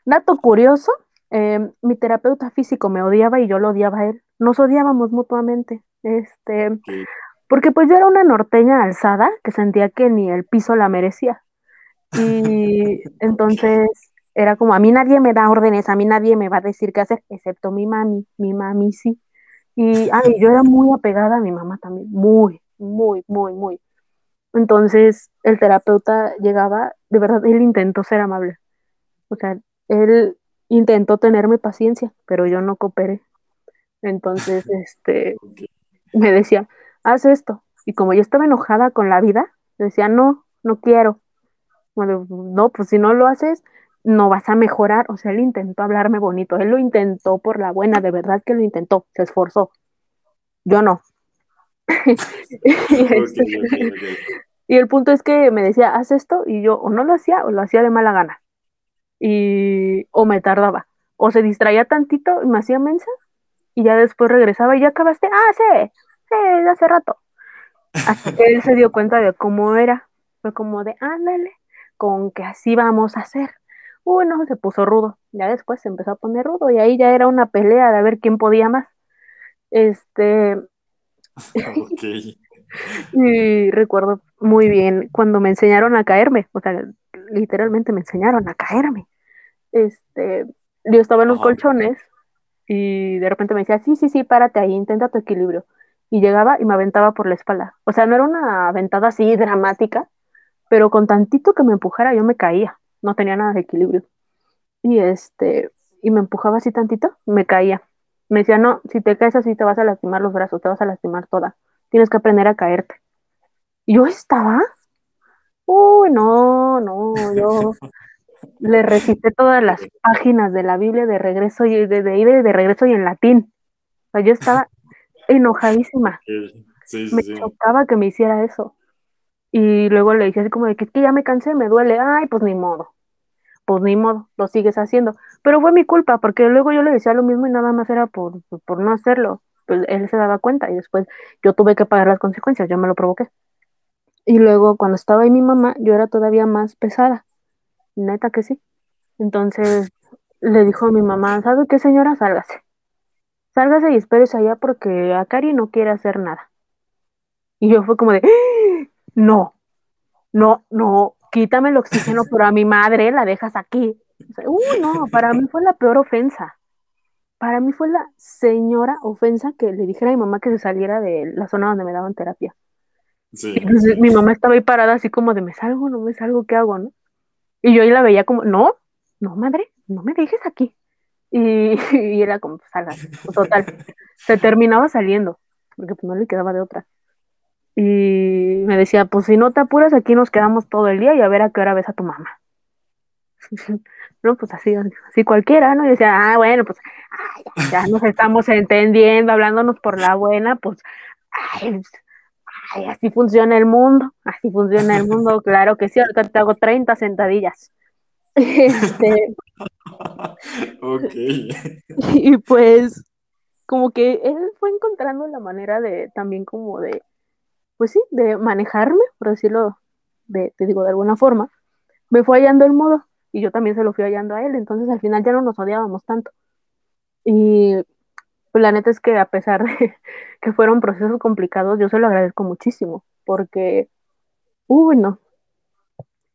dato curioso, eh, mi terapeuta físico me odiaba y yo lo odiaba a él. Nos odiábamos mutuamente, este, porque pues yo era una norteña alzada que sentía que ni el piso la merecía. Y (laughs) entonces era como, a mí nadie me da órdenes, a mí nadie me va a decir qué hacer, excepto mi mami, mi mami sí. Y ay, yo era muy apegada a mi mamá también, muy, muy, muy, muy. Entonces el terapeuta llegaba, de verdad, él intentó ser amable. O sea, él intentó tenerme paciencia, pero yo no cooperé. Entonces, (laughs) este, me decía, haz esto. Y como yo estaba enojada con la vida, decía, no, no quiero. Bueno, no, pues si no lo haces, no vas a mejorar. O sea, él intentó hablarme bonito, él lo intentó por la buena, de verdad que lo intentó, se esforzó. Yo no. (laughs) este, y el punto es que me decía, haz esto, y yo o no lo hacía o lo hacía de mala gana. Y, o me tardaba. O se distraía tantito y me hacía mensa, y ya después regresaba y ya acabaste. Ah, sí, sí, de hace rato. Hasta que él se dio cuenta de cómo era. Fue como de, ándale, con que así vamos a hacer. Uy, no, se puso rudo. Ya después se empezó a poner rudo y ahí ya era una pelea de a ver quién podía más. Este, (laughs) Y recuerdo muy bien cuando me enseñaron a caerme, o sea, literalmente me enseñaron a caerme. Este, yo estaba en los Ajá. colchones y de repente me decía, sí, sí, sí, párate ahí, intenta tu equilibrio. Y llegaba y me aventaba por la espalda. O sea, no era una aventada así dramática, pero con tantito que me empujara yo me caía, no tenía nada de equilibrio. Y este, y me empujaba así tantito, me caía. Me decía, no, si te caes así te vas a lastimar los brazos, te vas a lastimar toda. Tienes que aprender a caerte. Y yo estaba, uy, no, no, yo (laughs) le recité todas las páginas de la Biblia de regreso y de, de, de, de regreso y en latín. O sea, yo estaba enojadísima. Sí, sí, me sí. chocaba que me hiciera eso. Y luego le dije así como de que, que ya me cansé, me duele. Ay, pues ni modo. Pues ni modo, lo sigues haciendo. Pero fue mi culpa, porque luego yo le decía lo mismo y nada más era por, por no hacerlo. Pues él se daba cuenta y después yo tuve que pagar las consecuencias, yo me lo provoqué. Y luego cuando estaba ahí mi mamá, yo era todavía más pesada. Neta que sí. Entonces le dijo a mi mamá, ¿sabe qué señora? Sálgase. Sálgase y espérese allá porque a Cari no quiere hacer nada. Y yo fue como de, no, no, no, quítame el oxígeno, pero a mi madre la dejas aquí. Uh, no, para mí fue la peor ofensa. Para mí fue la señora ofensa que le dijera a mi mamá que se saliera de la zona donde me daban terapia. Sí, Entonces mi mamá estaba ahí parada así como de, ¿me salgo? ¿No me salgo? ¿Qué hago? ¿No? Y yo ahí la veía como, no, no, madre, no me dejes aquí. Y, (laughs) y era como, pues, salgas. Pues, total, se terminaba saliendo, porque pues no le quedaba de otra. Y me decía, pues si no te apuras, aquí nos quedamos todo el día y a ver a qué hora ves a tu mamá. (laughs) no, pues así, así cualquiera, ¿no? Y decía, ah, bueno, pues ay, ya, ya, nos estamos entendiendo, hablándonos por la buena, pues, ay, ay, así funciona el mundo, así funciona el mundo, (laughs) claro que sí, ahorita te hago 30 sentadillas. (laughs) Este, ok. y pues, como que él fue encontrando la manera de, también como de, pues sí, de manejarme, por decirlo, de, te digo, de alguna forma, me fue hallando el modo y yo también se lo fui hallando a él, entonces al final ya no nos odiábamos tanto. Y pues la neta es que a pesar (laughs) de que fueron procesos complicados, yo se lo agradezco muchísimo, porque, uy, no,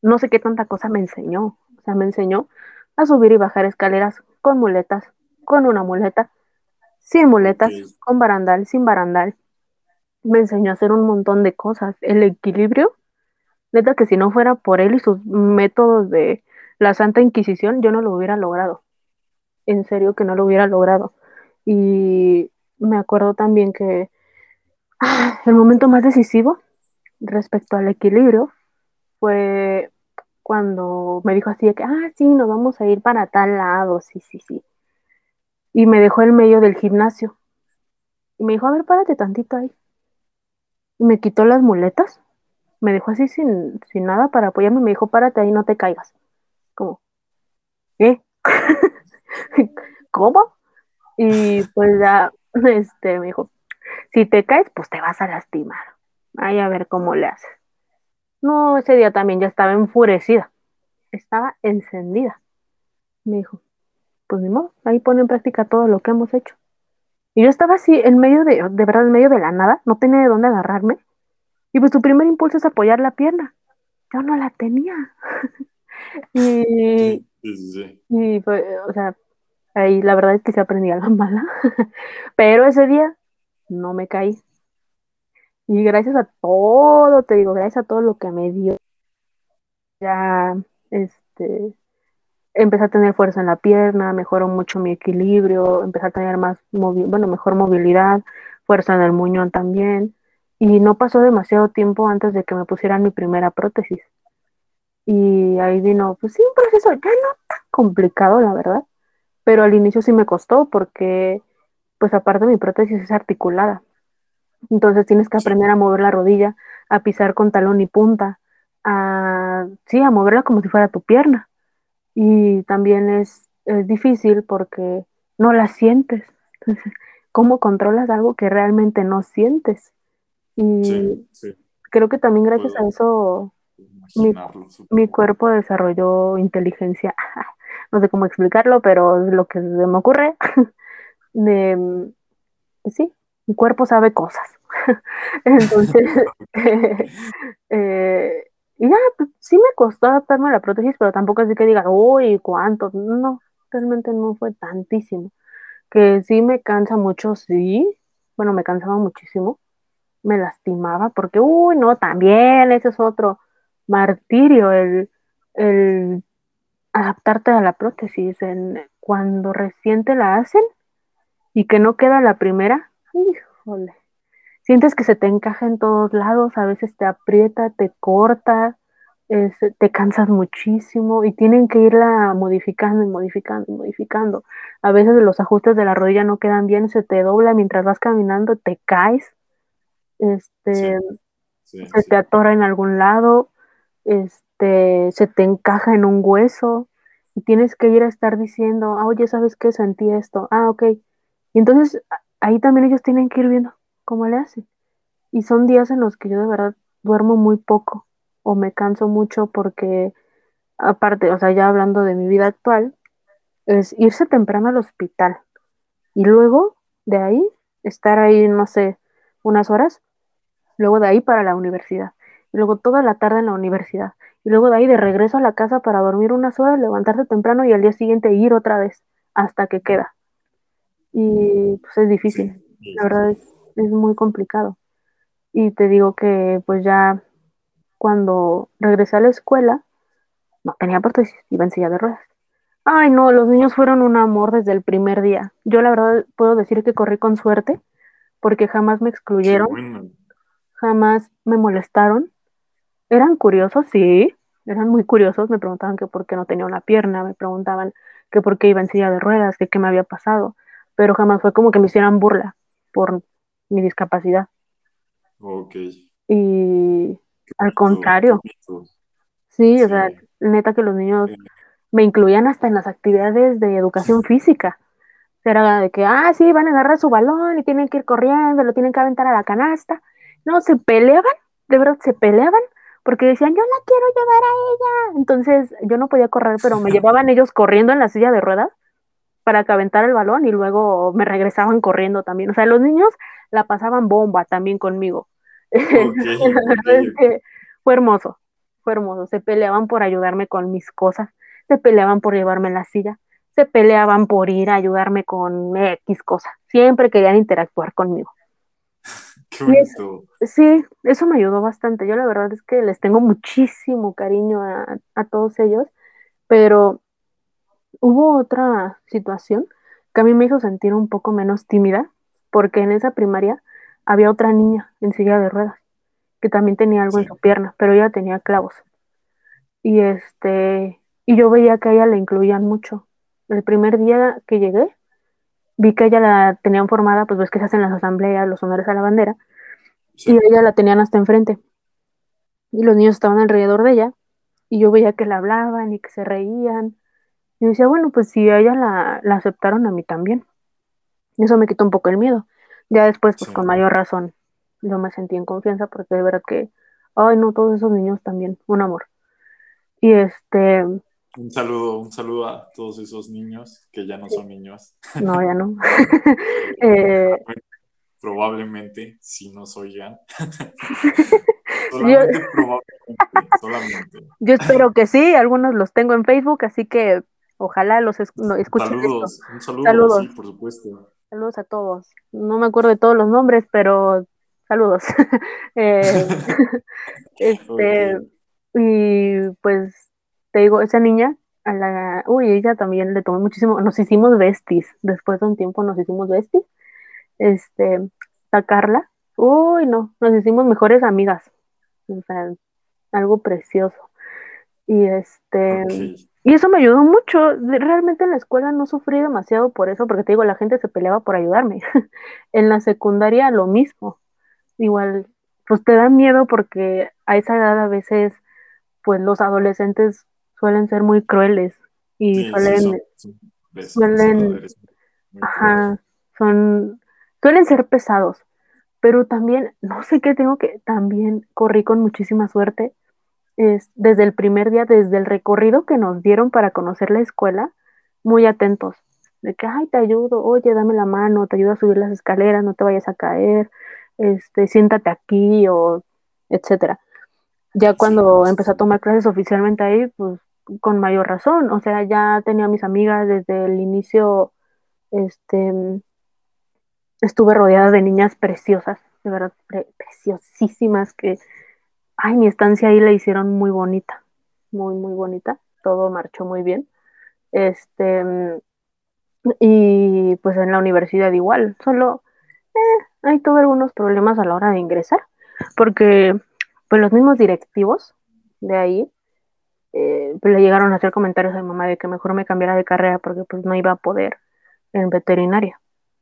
no sé qué tanta cosa me enseñó, o sea, me enseñó a subir y bajar escaleras con muletas, con una muleta, sin muletas, con barandal, sin barandal. Me enseñó a hacer un montón de cosas. El equilibrio, neta que si no fuera por él y sus métodos de la Santa Inquisición, yo no lo hubiera logrado. En serio que no lo hubiera logrado. Y me acuerdo también que (sighs) el momento más decisivo respecto al equilibrio fue cuando me dijo así de que, ah, sí, nos vamos a ir para tal lado, sí, sí, sí. Y me dejó en medio del gimnasio. Y me dijo, a ver, párate tantito ahí. Y me quitó las muletas, me dejó así sin, sin nada para apoyarme, me dijo, párate ahí, no te caigas. Como, ¿qué? (laughs) ¿Cómo? Y pues ya, este, me dijo, si te caes, pues te vas a lastimar. Ay, a ver cómo le haces. No, ese día también ya estaba enfurecida, estaba encendida. Me dijo, pues ni modo, ahí pone en práctica todo lo que hemos hecho. Y yo estaba así en medio de, de verdad, en medio de la nada, no tenía de dónde agarrarme. Y pues tu primer impulso es apoyar la pierna. Yo no la tenía. (laughs) (laughs) y, Sí, sí, sí. y fue, o sea, ahí la verdad es que se aprendía la (laughs) mala. Pero ese día no me caí. Y gracias a todo, te digo, gracias a todo lo que me dio, ya, este, empecé a tener fuerza en la pierna, mejoró mucho mi equilibrio, empecé a tener más, bueno, mejor movilidad, fuerza en el muñón también. Y no pasó demasiado tiempo antes de que me pusieran mi primera prótesis. Y ahí vino, pues sí, un proceso ya no tan complicado, la verdad, pero al inicio sí me costó porque, pues aparte mi prótesis es articulada. Entonces tienes que aprender a mover la rodilla, a pisar con talón y punta, a, sí, a moverla como si fuera tu pierna. Y también es, es difícil porque no la sientes. Entonces, ¿cómo controlas algo que realmente no sientes? Y Sí, sí. creo que también gracias a eso imaginarlo. supongo. mi cuerpo desarrolló inteligencia. (laughs) No sé cómo explicarlo, pero es lo que se me ocurre. De, (laughs) sí, mi cuerpo sabe cosas. (laughs) Entonces, eh, y ya, pues, sí me costó adaptarme a la prótesis, pero tampoco así que diga, uy, ¿cuánto? No, realmente no fue tantísimo. Que sí me cansa mucho, sí. Bueno, me cansaba muchísimo. Me lastimaba porque, uy, no, también, ese es otro. Martirio el, el adaptarte a la prótesis. En, cuando recién te la hacen y que no queda la primera, híjole, sientes que se te encaja en todos lados, a veces te aprieta, te corta, te cansas muchísimo y tienen que irla modificando y modificando y modificando. A veces los ajustes de la rodilla no quedan bien, se te dobla mientras vas caminando, te caes, este, se te atora en algún lado, este, se te encaja en un hueso y tienes que ir a estar diciendo, ah, oye, ¿sabes qué? Sentí esto, ah, ok. Y entonces ahí también ellos tienen que ir viendo cómo le hacen. Y son días en los que yo de verdad duermo muy poco o me canso mucho porque, aparte, o sea, ya hablando de mi vida actual, es irse temprano al hospital y luego de ahí estar ahí, no sé, unas horas, luego de ahí para la universidad, y luego toda la tarde en la universidad, y luego de ahí de regreso a la casa para dormir unas horas, levantarse temprano y al día siguiente ir otra vez hasta que queda. Y pues es difícil, la verdad es, es muy complicado. Y te digo que pues ya cuando regresé a la escuela, no tenía prótesis, iba en silla de ruedas. Ay, no, los niños fueron un amor desde el primer día. Yo la verdad puedo decir que corrí con suerte, porque jamás me excluyeron, jamás me molestaron. Eran curiosos, sí, eran muy curiosos, me preguntaban que por qué no tenía una pierna, me preguntaban que por qué iba en silla de ruedas, que qué me había pasado, pero jamás fue como que me hicieran burla por mi discapacidad. Ok. Y al contrario. Sí, o sea, neta que los niños me incluían hasta en las actividades de educación física. Era de que, ah, sí, van a agarrar su balón y tienen que ir corriendo, lo tienen que aventar a la canasta. No, se peleaban, de verdad se peleaban, porque decían, yo la quiero llevar a ella. Entonces yo no podía correr, pero me (laughs) llevaban ellos corriendo en la silla de ruedas para que aventara el balón y luego me regresaban corriendo también. O sea, los niños la pasaban bomba también conmigo. (laughs) fue hermoso, fue hermoso. Se peleaban por ayudarme con mis cosas, se peleaban por llevarme en la silla, se peleaban por ir a ayudarme con X cosas. Siempre querían interactuar conmigo. Qué bonito. sí, eso me ayudó bastante. Yo la verdad es que les tengo muchísimo cariño a, a todos ellos, pero hubo otra situación que a mí me hizo sentir un poco menos tímida, porque en esa primaria había otra niña en silla de ruedas que también tenía algo en su pierna, pero ella tenía clavos. Y este, y yo veía que a ella la incluían mucho. El primer día que llegué, vi que ella la tenían formada, pues ves que se hacen las asambleas, los honores a la bandera, y ella la tenían hasta enfrente. Y los niños estaban alrededor de ella, y yo veía que la hablaban y que se reían. Y decía, bueno, pues si a ella la, la aceptaron, a mí también. Y eso me quitó un poco el miedo. Ya después, pues con mayor razón, yo me sentí en confianza porque de verdad que, ay no, todos esos niños también, un amor. Y este... Un saludo, un saludo a todos esos niños que ya no son niños. No, ya no. (laughs) (laughs) eh... Probablemente, si nos oigan. (laughs) solamente yo... probablemente, solamente. Yo espero que sí, algunos los tengo en Facebook, así que ojalá los escuchen. Saludos, un saludo, sí, por supuesto. Saludos a todos. No me acuerdo de todos los nombres, pero saludos. eh, este, y pues te digo, esa niña, a la, uy, ella también le tomó muchísimo, nos hicimos besties, después de un tiempo nos hicimos besties, este, sacarla, uy, no, nos hicimos mejores amigas, o sea, algo precioso. Y este, y eso me ayudó mucho. Realmente en la escuela no sufrí demasiado por eso, porque te digo, la gente se peleaba por ayudarme. (laughs) en la secundaria lo mismo. Igual, pues te da miedo porque a esa edad a veces, pues los adolescentes suelen ser muy crueles y suelen, suelen, ajá, son, suelen ser pesados. Pero también, no sé qué tengo que, también corrí con muchísima suerte es, desde el primer día, desde el recorrido que nos dieron para conocer la escuela, muy atentos, de que, ay, te ayudo, oye, dame la mano, te ayudo a subir las escaleras, no te vayas a caer, este, siéntate aquí, o etcétera. Ya cuando empecé a tomar clases oficialmente ahí, pues con mayor razón, o sea, ya tenía mis amigas desde el inicio, este, estuve rodeada de niñas preciosas, de verdad, preciosísimas, que ay, mi estancia ahí la hicieron muy bonita, muy, muy bonita, todo marchó muy bien. Este, y pues en la universidad igual, solo eh, ahí tuve algunos problemas a la hora de ingresar, porque pues los mismos directivos de ahí eh, pues le llegaron a hacer comentarios a mi mamá de que mejor me cambiara de carrera porque pues no iba a poder en veterinaria,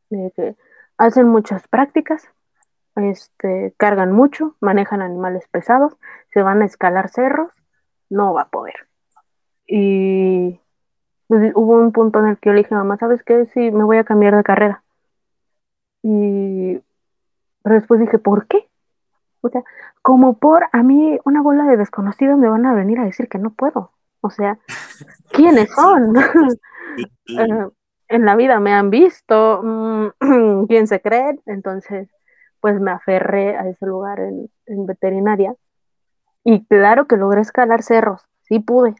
de que hacen muchas prácticas, este, cargan mucho, manejan animales pesados, se van a escalar cerros, no va a poder. Y pues, hubo un punto en el que yo le dije, mamá, ¿sabes qué? Sí, me voy a cambiar de carrera. Y después dije, ¿por qué? O sea, como por a mí una bola de desconocidos me van a venir a decir que no puedo. O sea, ¿quiénes (laughs) son? (laughs) Eh, en la vida me han visto, mm, (clears throat) ¿quién se cree? Entonces, pues me aferré a ese lugar en, en veterinaria. Y claro que logré escalar cerros, sí pude,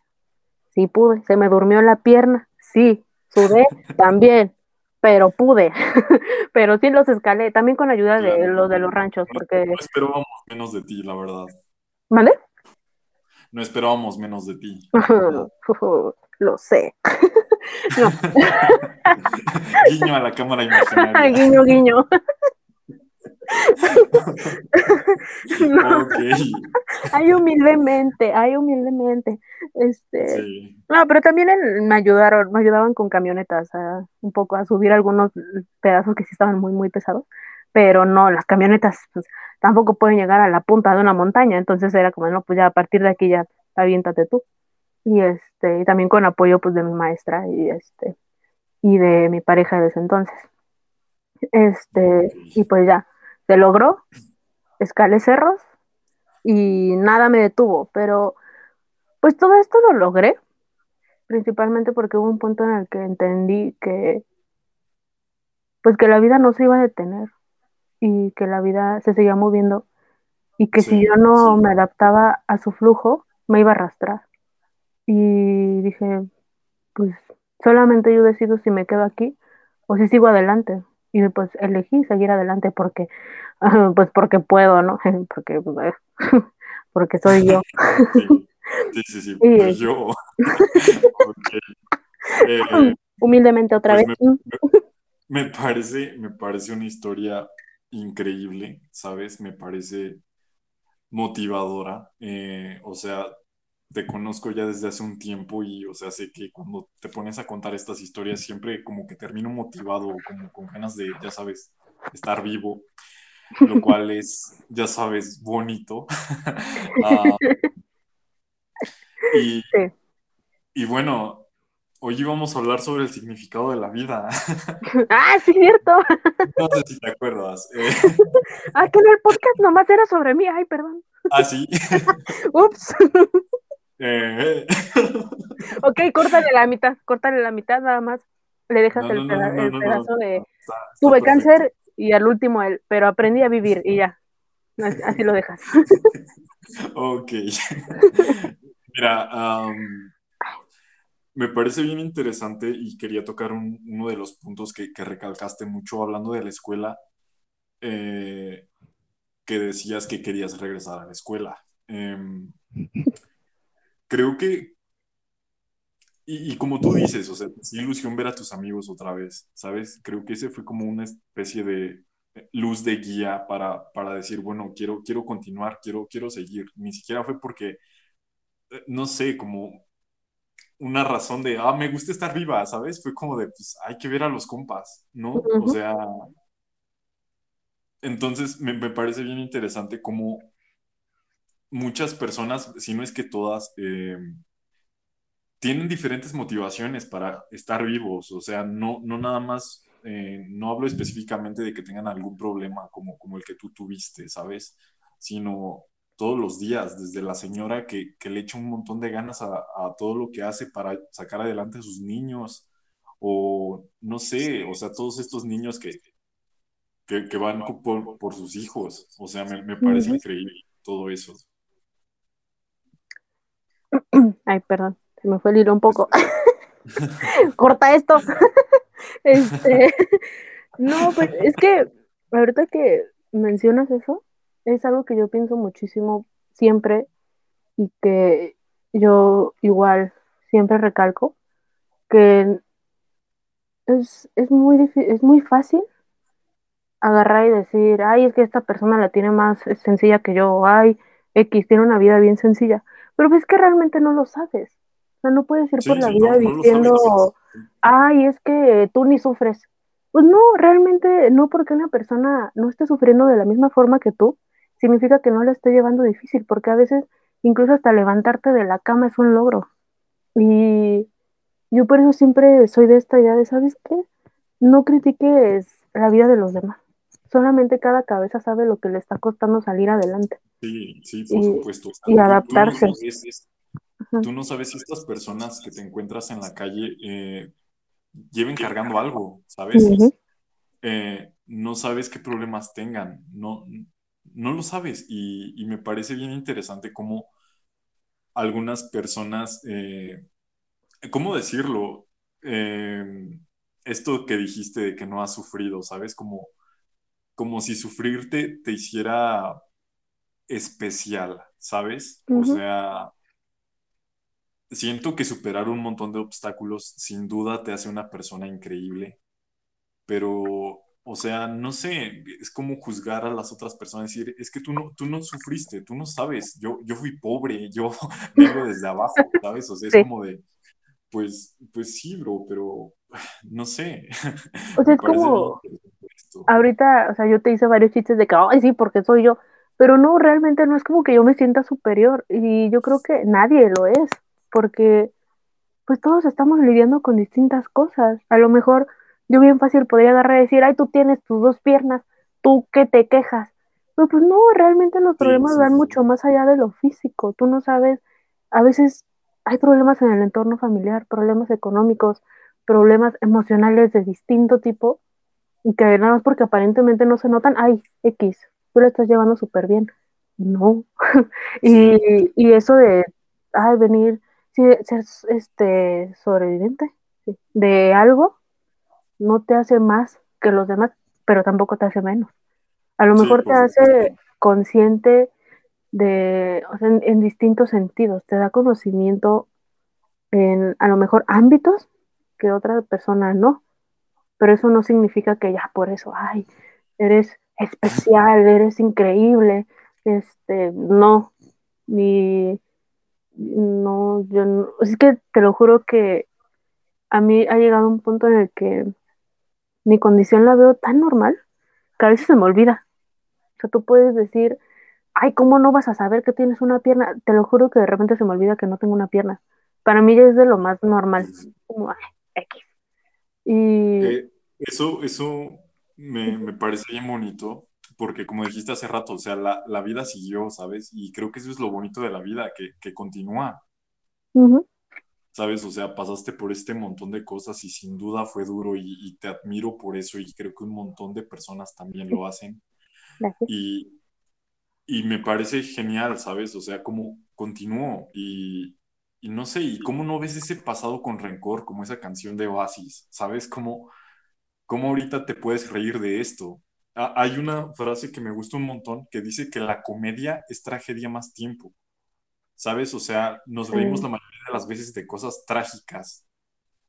sí pude. Se me durmió la pierna, sí. Sudé también, pero pude. (laughs) pero sí los escalé, también con ayuda de los de los ranchos, porque... No esperábamos menos de ti, la verdad. ¿Vale? No esperábamos menos de ti. (laughs) (laughs) Lo sé. guiño a la cámara imaginaria. guiño, guiño. (laughs) no. Ay, humildemente, ay, humildemente. Este, no, pero también me ayudaron, me ayudaban con camionetas a, un poco a subir algunos pedazos que sí estaban muy, muy pesados, pero no, las camionetas pues, tampoco pueden llegar a la punta de una montaña, entonces era como, no, pues ya a partir de aquí ya aviéntate tú. Y este, y también con apoyo pues de mi maestra y este, y de mi pareja de ese entonces. Este, y pues ya, se logró, escalé cerros y nada me detuvo, pero pues todo esto lo logré, principalmente porque hubo un punto en el que entendí que pues que la vida no se iba a detener y que la vida se seguía moviendo y que si yo no me adaptaba a su flujo, me iba a arrastrar. Y dije, pues solamente yo decido si me quedo aquí o si sigo adelante y pues elegí seguir adelante porque, (laughs) pues porque puedo, ¿no? (laughs) porque, pues, (laughs) porque soy yo. Sí, sí, sí, pues yo. Eh, Humildemente otra pues vez. Me, parece, me parece una historia increíble, ¿sabes? Me parece motivadora. Eh, o sea, te conozco ya desde hace un tiempo y, o sea, sé que cuando te pones a contar estas historias siempre como que termino motivado, como con ganas de, ya sabes, estar vivo, lo (laughs) cual es, ya sabes, bonito. (laughs) (laughs) Ah, y, y bueno, hoy íbamos a hablar sobre el significado de la vida. ah, sí, cierto. No sé si te acuerdas. ah, que en el podcast nomás era sobre mí, ay, perdón. Ah, sí. Ups. Eh. (laughs) ok, córtale la mitad, córtale la mitad nada más. Le dejas el, pedazo de... Tuve cáncer y al último él, pero aprendí a vivir y ya. Así lo dejas. (laughs) ok. (laughs) Mira, me parece bien interesante y quería tocar uno de los puntos que, recalcaste mucho hablando de la escuela, eh, que decías que querías regresar a la escuela. Em, creo que, y, como tú dices, o sea, es ilusión ver a tus amigos otra vez, ¿sabes? Creo que ese fue como una especie de luz de guía para, para decir, bueno, quiero, quiero continuar, quiero, quiero seguir. Ni siquiera fue porque, eh, no sé, como una razón de, ah, me gusta estar viva, ¿sabes? Fue como de, pues hay que ver a los compas, ¿no? O sea, entonces me, me, parece bien interesante cómo muchas personas, si no es que todas, eh, tienen diferentes motivaciones para estar vivos. O sea, no, no nada más, eh, no hablo específicamente de que tengan algún problema como, como el que tú tuviste, ¿sabes? Sino todos los días, desde la señora que, que le echa un montón de ganas a, a, todo lo que hace para sacar adelante a sus niños, o no sé, o sea, todos estos niños que, que, que van por, por, sus hijos. O sea, me, me parece increíble todo eso. Ay, perdón, se me fue el hilo un poco. (laughs) Corta esto. (laughs) este, no, pues es que ahorita que mencionas eso, es algo que yo pienso muchísimo siempre y que yo igual siempre recalco que es, es muy es muy fácil agarrar y decir, ay, es que esta persona la tiene más sencilla que yo, ay, X tiene una vida bien sencilla, pero ves que realmente no lo sabes. O sea, no puedes ir por la vida diciendo, ay, es que tú ni sufres. Pues no, realmente no porque una persona no esté sufriendo de la misma forma que tú, significa que no la esté llevando difícil, porque a veces incluso hasta levantarte de la cama es un logro. Y yo por eso siempre soy de esta idea de, ¿sabes qué? No critiques la vida de los demás. Solamente cada cabeza sabe lo que le está costando salir adelante. Sí, sí, por supuesto. y adaptarse. Tú no, sabes, si estas personas que te encuentras en la calle eh, lleven cargando algo, ¿sabes? Eh, no sabes qué problemas tengan, no, no lo sabes. Y, me parece bien interesante cómo algunas personas, eh, ¿cómo decirlo? esto que dijiste de que no has sufrido, ¿sabes? Como, como si sufrirte te hiciera especial, ¿sabes? O sea, siento que superar un montón de obstáculos sin duda te hace una persona increíble, pero, o sea, no sé, es como juzgar a las otras personas, decir, es que tú no, tú no sufriste, tú no sabes, yo, yo fui pobre, yo (laughs) vengo desde abajo, ¿sabes? O sea, es como de, pues, pues sí, bro, pero (sighs) no sé. (laughs) O sea, es como, ahorita, o sea, yo te hice varios chistes de que, ay, sí, porque soy yo, pero no, realmente no es como que yo me sienta superior y yo creo que nadie lo es, porque pues todos estamos lidiando con distintas cosas. A lo mejor yo bien fácil podría agarrar y decir, ay, tú tienes tus dos piernas, tú que te quejas. Pero pues no, realmente los problemas van mucho más allá de lo físico. Tú no sabes, a veces hay problemas en el entorno familiar, problemas económicos, problemas emocionales de distinto tipo, y que nada más porque aparentemente no se notan, ay, X, tú lo estás llevando súper bien. No. (laughs) y, y, eso de, ay, venir, ser este, sobreviviente de algo, no te hace más que los demás, pero tampoco te hace menos. A lo mejor te hace consciente de, o sea, en, distintos sentidos, te da conocimiento en a lo mejor ámbitos que otra persona no, pero eso no significa que ya por eso, ay, eres especial, eres increíble, este, no, ni, no, yo no, es que te lo juro que a mí ha llegado un punto en el que mi condición la veo tan normal que a veces se me olvida. O sea, tú puedes decir, ay, ¿cómo no vas a saber que tienes una pierna? Te lo juro que de repente se me olvida que no tengo una pierna. Para mí ya es de lo más normal, como, ay, X. Y... Eh, eso, eso me, me, parece bien bonito, porque como dijiste hace rato, o sea, la, la, vida siguió, ¿sabes? Y creo que eso es lo bonito de la vida, que, que continúa. ¿Sabes? O sea, pasaste por este montón de cosas y sin duda fue duro y, y, te admiro por eso y creo que un montón de personas también lo hacen. Y, y me parece genial, ¿sabes? O sea, cómo continuó y, y, no sé, y cómo no ves ese pasado con rencor, como esa canción de Oasis, ¿sabes? Cómo, cómo ahorita te puedes reír de esto. hay una frase que me gusta un montón que dice que la comedia es tragedia más tiempo, ¿sabes? O sea, nos reímos la mayoría de las veces de cosas trágicas,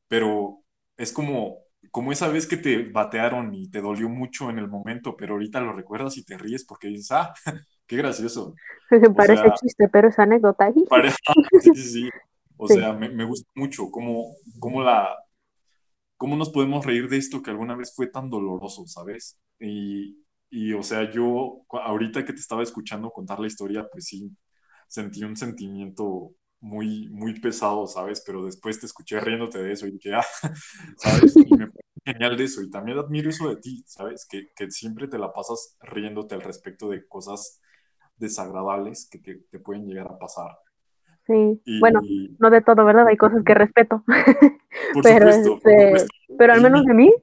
pero es como como esa vez que te batearon y te dolió mucho en el momento, pero ahorita lo recuerdas y te ríes porque dices, ah, (laughs) qué gracioso. (laughs) Parece chiste, pero es anécdota. (laughs) sí, sí, O sea, me, me, gusta mucho cómo, cómo, la, cómo nos podemos reír de esto que alguna vez fue tan doloroso, ¿sabes? Y, y, o sea, yo ahorita que te estaba escuchando contar la historia, pues sí, sentí un sentimiento muy, muy pesado, ¿sabes? Pero después te escuché riéndote de eso y dije, ah, (laughs) ¿sabes? Y me parece genial de eso. Y también admiro eso de ti, ¿sabes? Que, que siempre te la pasas riéndote al respecto de cosas desagradables que te, te pueden llegar a pasar. Sí, bueno, no de todo, ¿verdad? Hay cosas que respeto. (laughs) Por pero, supuesto, este, pero al menos de mí.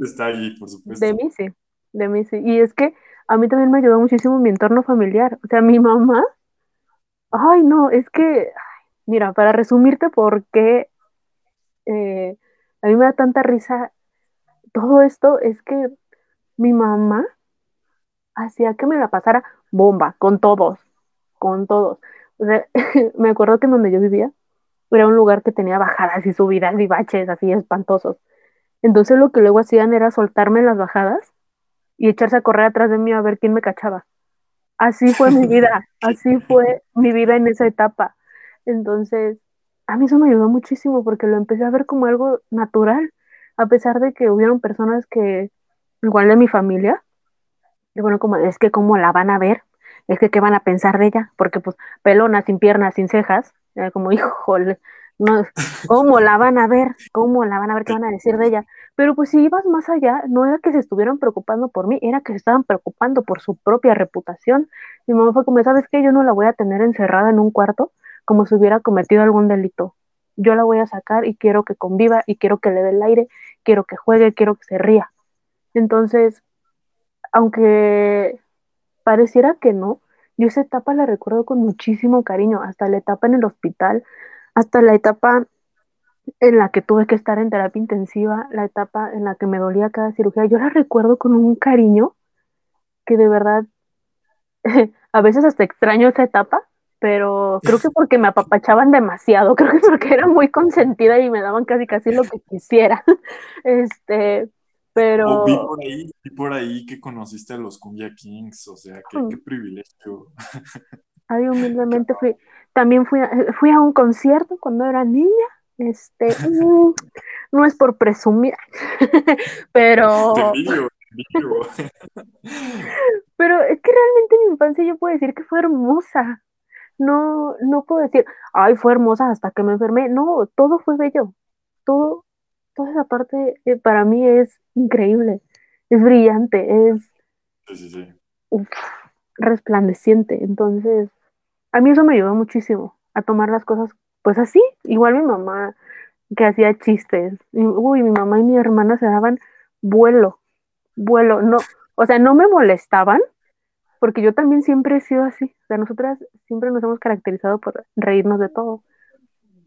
Está ahí, por supuesto. De mí sí, de mí sí. Y es que a mí también me ayudó muchísimo mi entorno familiar. O sea, mi mamá, ay, no, es que Mira, para resumirte por qué eh, a mí me da tanta risa todo esto, es que mi mamá hacía que me la pasara bomba con todos. con todos. O sea, (laughs) me acuerdo que en donde yo vivía era un lugar que tenía bajadas y subidas y baches así espantosos. Entonces lo que luego hacían era soltarme en las bajadas y echarse a correr atrás de mí a ver quién me cachaba. Así fue mi vida, (laughs) así fue mi vida en esa etapa. Entonces, a mí eso me ayudó muchísimo porque lo empecé a ver como algo natural, a pesar de que hubieron personas que, igual de mi familia, y bueno, como es que cómo la van a ver, es que qué van a pensar de ella, porque pues pelona, sin piernas, sin cejas, era como, (laughs) híjole, no, ¿cómo la van a ver? ¿Cómo la van a ver? ¿Qué van a decir de ella? Pero pues si ibas más allá, no era que se estuvieran preocupando por mí, era que se estaban preocupando por su propia reputación. Mi mamá fue como, ¿sabes qué? Yo no la voy a tener encerrada en un cuarto como si hubiera cometido algún delito. Yo la voy a sacar y quiero que conviva y quiero que le dé el aire, quiero que juegue, quiero que se ría. Entonces, aunque pareciera que no, yo esa etapa la recuerdo con muchísimo cariño, hasta la etapa en el hospital, hasta la etapa en la que tuve que estar en terapia intensiva, la etapa en la que me dolía cada cirugía, yo la recuerdo con un cariño que de verdad (laughs) a veces hasta extraño esa etapa, pero creo que porque me apapachaban demasiado, (laughs) creo que porque era muy consentida y me daban casi casi lo que quisiera. (laughs) Este, pero... O vi por ahí, vi por ahí que conociste a los Cumbia Kings, o sea, qué, qué privilegio. Ay, (laughs) humildemente fui, también fui a, fui a un concierto cuando era niña, este, mm, no es por presumir, (laughs) pero... (laughs) pero es que realmente mi infancia yo puedo decir que fue hermosa, no, no puedo decir, ay, fue hermosa hasta que me enfermé, no, todo fue bello, todo, toda esa parte eh, para mí es increíble, es brillante, es resplandeciente, entonces a mí eso me ayudó muchísimo a tomar las cosas pues así, igual mi mamá que hacía chistes, uy, mi mamá y mi hermana se daban vuelo, vuelo, no, o sea, no me molestaban, porque yo también siempre he sido así, o sea, nosotras siempre nos hemos caracterizado por reírnos de todo.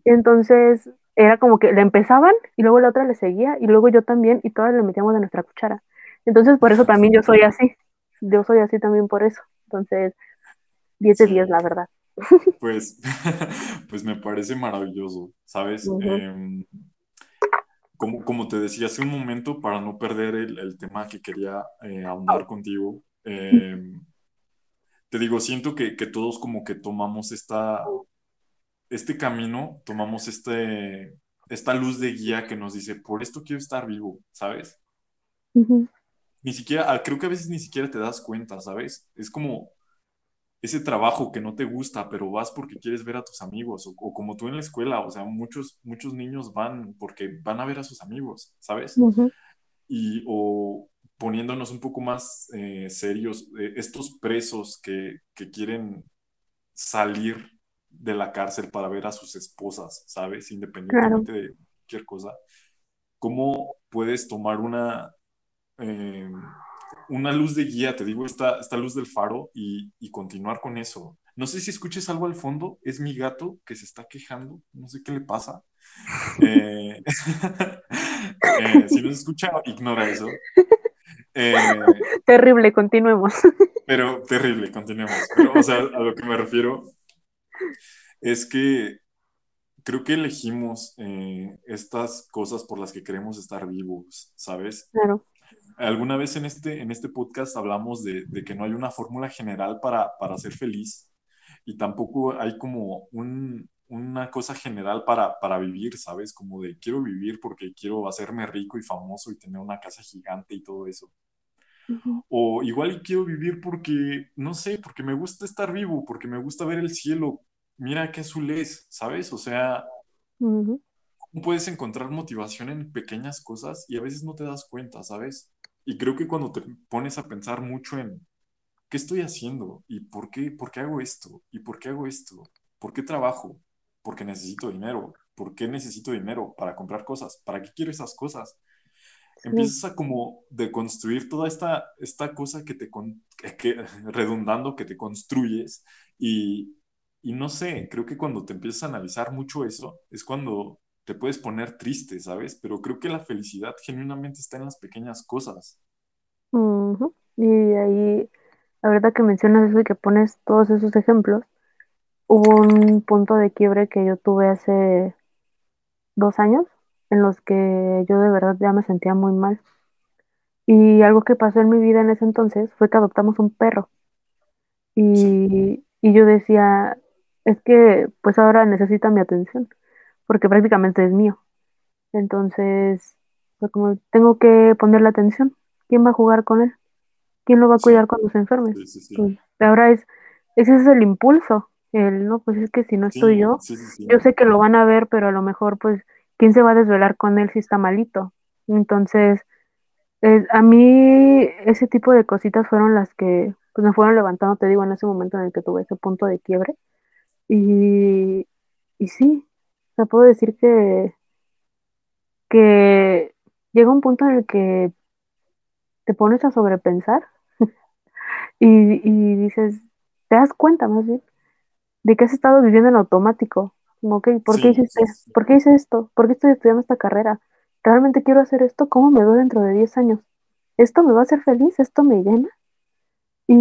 Entonces, era como que le empezaban y luego la otra le seguía y luego yo también y todas le metíamos de nuestra cuchara. Entonces, por eso también yo soy así, yo soy así también por eso. Entonces, 10 de 10, la verdad. (laughs) Pues, (laughs) pues me parece maravilloso, ¿sabes? Em, como, como te decía hace un momento, para no perder el, el tema que quería eh, ahondar contigo, eh, te digo, siento que, que, todos como que tomamos esta, este camino, tomamos este, esta luz de guía que nos dice, por esto quiero estar vivo, ¿sabes? Ni siquiera, ah, creo que a veces ni siquiera te das cuenta, ¿sabes? Es como ese trabajo que no te gusta, pero vas porque quieres ver a tus amigos, o, como tú en la escuela, o sea, muchos, muchos niños van porque van a ver a sus amigos, ¿sabes? Y o poniéndonos un poco más eh, serios, eh, estos presos que, que, quieren salir de la cárcel para ver a sus esposas, ¿sabes? Independientemente de cualquier cosa, ¿cómo puedes tomar una... Eh, una luz de guía, te digo, esta, esta luz del faro y, y, continuar con eso. No sé si escuches algo al fondo, es mi gato que se está quejando, no sé qué le pasa. (laughs) Eh, (laughs) eh, si no se escucha, ignora eso. Eh, terrible, continuemos. (laughs) Pero terrible, continuemos. Pero, o sea, a lo que me refiero es que creo que elegimos estas cosas por las que queremos estar vivos, ¿sabes? Claro alguna vez en este, en este podcast hablamos de, de que no hay una fórmula general para, para, ser feliz y tampoco hay como un, una cosa general para, para, vivir, ¿sabes? Como de quiero vivir porque quiero hacerme rico y famoso y tener una casa gigante y todo eso. O igual quiero vivir porque, no sé, porque me gusta estar vivo, porque me gusta ver el cielo. Mira qué azul es, ¿sabes? O sea, ¿cómo puedes encontrar motivación en pequeñas cosas y a veces no te das cuenta, ¿sabes? Y creo que cuando te pones a pensar mucho en qué estoy haciendo y por qué, por qué hago esto y por qué hago esto, por qué trabajo, porque necesito dinero, por qué necesito dinero para comprar cosas, para qué quiero esas cosas. Empiezas a como deconstruir toda esta, esta cosa que te, que, (laughs) redundando, que te construyes y, y no sé, creo que cuando te empiezas a analizar mucho eso, es cuando te puedes poner triste, ¿sabes? Pero creo que la felicidad genuinamente está en las pequeñas cosas. Y ahí, la verdad que mencionas eso y que pones todos esos ejemplos, hubo un punto de quiebre que yo tuve hace dos años en los que yo de verdad ya me sentía muy mal. Y algo que pasó en mi vida en ese entonces fue que adoptamos un perro. Y, y yo decía, es que pues ahora necesita mi atención, porque prácticamente es mío. Entonces, como, tengo que ponerle atención. ¿Quién va a jugar con él? ¿Quién lo va a Sí, cuidar cuando se enferme? sí, sí, sí. Pues ahora es, ese es el impulso. El, no, pues es que si no estoy yo, yo sé que lo van a ver, pero a lo mejor, pues, ¿quién se va a desvelar con él si está malito? Entonces, es- a mí ese tipo de cositas fueron las que pues, me fueron levantando, te digo, en ese momento en el que tuve ese punto de quiebre. Y, y sí, te puedo decir que, que llega un punto en el que te pones a sobrepensar (laughs) y, y dices, te das cuenta más bien de que has estado viviendo en automático. Como, ok, ¿por qué Sí, sí, sí. ¿Por qué hice esto? ¿Por qué estoy estudiando esta carrera? ¿Realmente quiero hacer esto? ¿Cómo me veo dentro de 10 años? ¿Esto me va a hacer feliz? ¿Esto me llena? Y,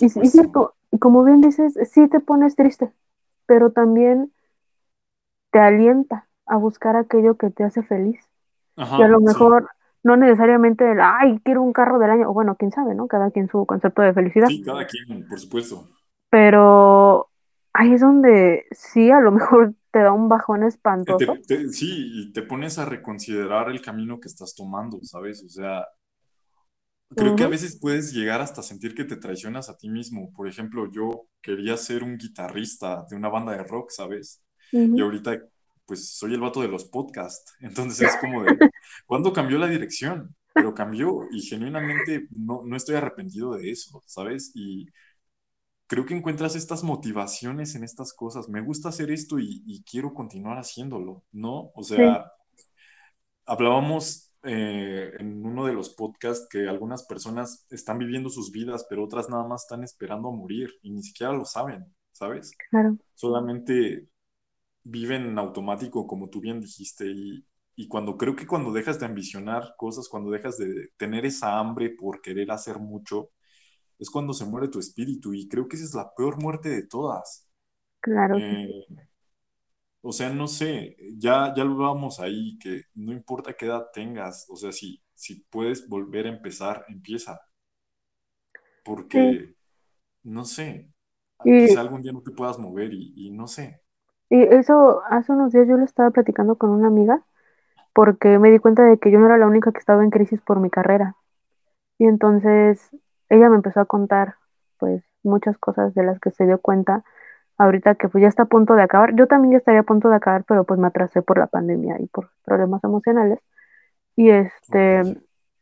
y, Por y cierto, como bien dices, sí te pones triste, pero también te alienta a buscar aquello que te hace feliz. Y a lo Ajá, sí. mejor no necesariamente el, ay, quiero un carro del año, o bueno, quién sabe, ¿no? Cada quien su concepto de felicidad. Sí, cada quien, por supuesto. Pero ahí es donde sí, a lo (laughs) mejor te da un bajón espantoso. te- te- sí, y te pones a reconsiderar el camino que estás tomando, ¿sabes? O sea, creo que a veces puedes llegar hasta sentir que te traicionas a ti mismo. Por ejemplo, yo quería ser un guitarrista de una banda de rock, ¿sabes? Y ujú, ahorita, pues, soy el vato de los podcasts. (laughs) Entonces es como de, ¿cuándo cambió la dirección? Pero cambió y genuinamente no, no estoy arrepentido de eso, ¿sabes? Y creo que encuentras estas motivaciones en estas cosas. Me gusta hacer esto y, y quiero continuar haciéndolo, ¿no? O Sí, sea, hablábamos eh, en uno de los podcasts que algunas personas están viviendo sus vidas, pero otras nada más están esperando a morir y ni siquiera lo saben, ¿sabes? claro, Solamente viven en automático, como tú bien dijiste, y, y cuando creo que cuando dejas de ambicionar cosas, cuando dejas de tener esa hambre por querer hacer mucho, es cuando se muere tu espíritu y creo que esa es la peor muerte de todas. claro. Eh, o sea, no sé, ya, ya lo vamos ahí, que no importa qué edad tengas, o sea, si, si puedes volver a empezar, empieza, Sí, porque, no sé, y, quizá algún día no te puedas mover y, y no sé. y eso hace unos días yo lo estaba platicando con una amiga porque me di cuenta de que yo no era la única que estaba en crisis por mi carrera. Y entonces ella me empezó a contar pues muchas cosas de las que se dio cuenta ahorita que pues ya está a punto de acabar. Yo también ya estaría a punto de acabar, pero pues me atrasé por la pandemia y por problemas emocionales. Y este,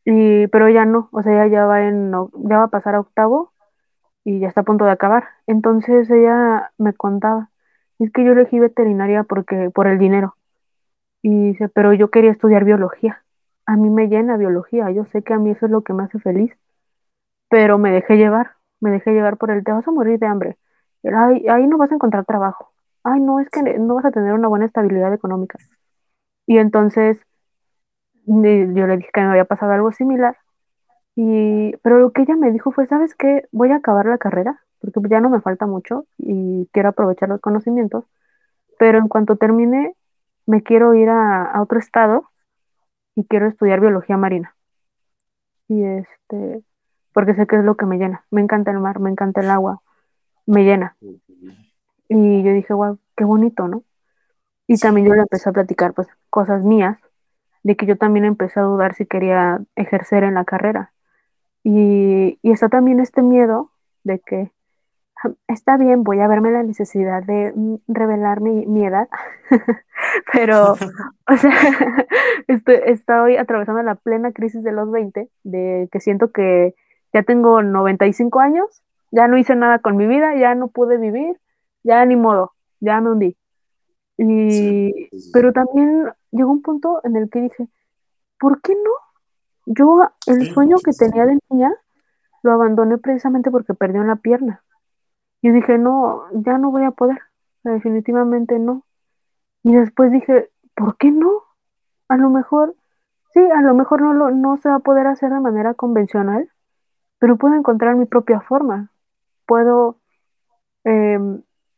y, pero ella no, o sea, ella ya va en, ya va a pasar a octavo y ya está a punto de acabar. Entonces ella me contaba, es que yo elegí veterinaria porque, por el dinero. Y dice, pero yo quería estudiar biología. A mí me llena biología, yo sé que a mí eso es lo que me hace feliz, pero me dejé llevar, me dejé llevar por el, te vas a morir de hambre. Ay, ahí no vas a encontrar trabajo. Ay, no, es que no vas a tener una buena estabilidad económica. Y entonces yo le dije que me había pasado algo similar Y, pero lo que ella me dijo fue, ¿sabes qué? Voy a acabar la carrera, porque ya no me falta mucho y quiero aprovechar los conocimientos, pero en cuanto termine, me quiero ir a, a otro estado y quiero estudiar biología marina. Y este, porque sé que es lo que me llena. Me encanta el mar, me encanta el agua, me llena. Y yo dije, wow, qué bonito, ¿no? Y también yo le empecé a platicar, pues, cosas mías, de que yo también empecé a dudar si quería ejercer en la carrera. Y, y está también este miedo de que Está bien, voy a verme la necesidad de mm, revelar mi, mi edad, (laughs) pero, (laughs) o sea, (laughs) estoy, estoy atravesando la plena crisis de los 20, de que siento que ya tengo 95 años, ya no hice nada con mi vida, ya no pude vivir, ya ni modo, ya me hundí. Y, sí, sí, pero también llegó un punto en el que dije, ¿por qué no? Yo el sueño que tenía de niña lo abandoné precisamente porque perdí una pierna. Y dije, no, ya no voy a poder, definitivamente no. Y después dije, ¿por qué no? A lo mejor, sí, a lo mejor no, lo, no se va a poder hacer de manera convencional, pero puedo encontrar mi propia forma. Puedo, eh,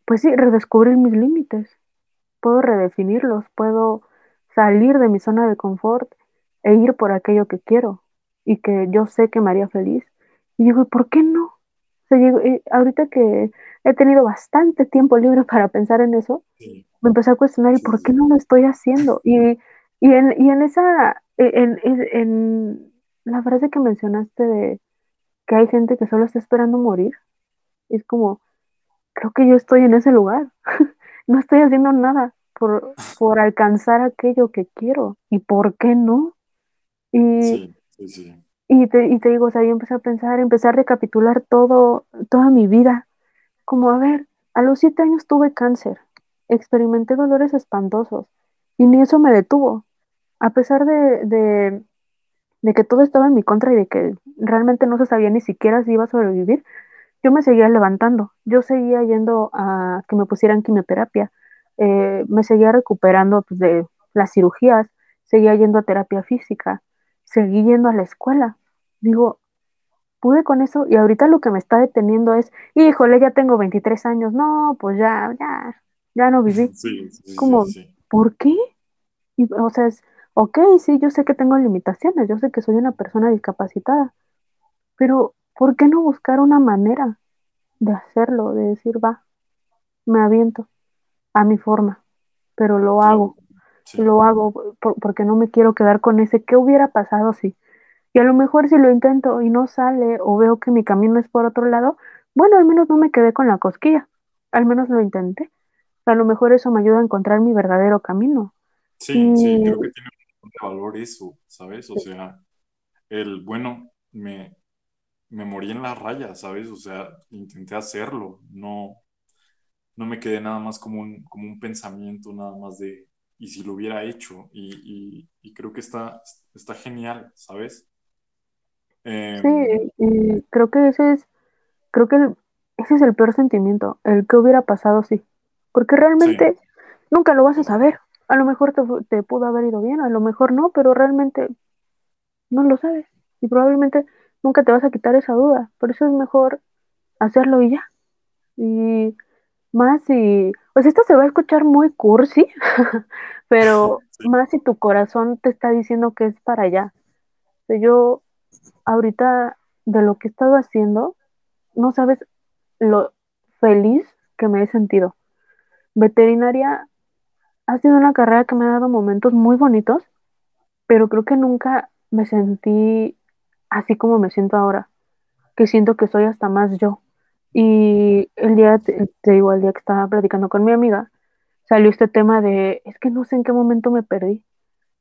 pues sí, redescubrir mis límites, puedo redefinirlos, puedo salir de mi zona de confort e ir por aquello que quiero y que yo sé que me haría feliz. Y digo, ¿por qué no? O sea, digo, eh, ahorita que he tenido bastante tiempo libre (laughs) para pensar en eso, Sí, me empecé a cuestionar, ¿y por qué no lo estoy haciendo? Y, y, en, y en esa, en, en, en la frase que mencionaste de que hay gente que solo está esperando morir, es como, creo que yo estoy en ese lugar. (laughs) No estoy haciendo nada por, por alcanzar aquello que quiero. ¿Y por qué no? Y, Sí, sí, sí. y, te, y te digo, o sea, yo empecé a pensar, empecé a recapitular todo, toda mi vida. Como, a ver, a los siete años tuve cáncer, experimenté dolores espantosos y ni eso me detuvo. A pesar de, de, de que todo estaba en mi contra y de que realmente no se sabía ni siquiera si iba a sobrevivir, yo me seguía levantando, yo seguía yendo a que me pusieran quimioterapia, eh, me seguía recuperando pues, de las cirugías, seguía yendo a terapia física, seguí yendo a la escuela. Digo, pude con eso y ahorita lo que me está deteniendo es, híjole, ya tengo 23 años, no, pues ya, ya, ya no viví. Sí, sí, sí, Como, sí. ¿por qué? Y, o sea, es, ok, sí, yo sé que tengo limitaciones, yo sé que soy una persona discapacitada, pero ¿por qué no buscar una manera de hacerlo, de decir, va, me aviento a mi forma, pero lo hago, sí, lo hago por- porque no me quiero quedar con ese, ¿qué hubiera pasado si? Y a lo mejor si lo intento y no sale o veo que mi camino es por otro lado, bueno, al menos no me quedé con la cosquilla, al menos lo intenté. A lo mejor eso me ayuda a encontrar mi verdadero camino. sí, sí, creo que tiene un valor eso, ¿sabes? O sea, el, bueno, me, me morí en la raya, ¿sabes? O sea, intenté hacerlo, no, no me quedé nada más como un, como un pensamiento, nada más de, y si lo hubiera hecho, y, y, y creo que está, está genial, ¿sabes? sí, Em, y creo que ese es, creo que el- ese es el peor sentimiento, el que hubiera pasado si. Porque sí, realmente nunca lo vas a sí, saber. A lo mejor te, te pudo haber ido bien, a lo mejor no, pero realmente no lo sabes. Y probablemente nunca te vas a quitar esa duda. Por eso es mejor hacerlo y ya. Y más si, pues esto se va a escuchar muy cursi, (laughs) pero más si tu corazón te está diciendo que es para allá. O sea, yo ahorita de lo que he estado haciendo, no sabes lo feliz que me he sentido. Veterinaria ha sido una carrera que me ha dado momentos muy bonitos, pero creo que nunca me sentí así como me siento ahora, que siento que soy hasta más yo. Y el día, te, digo, el día que estaba platicando con mi amiga, salió este tema de, es que no sé en qué momento me perdí.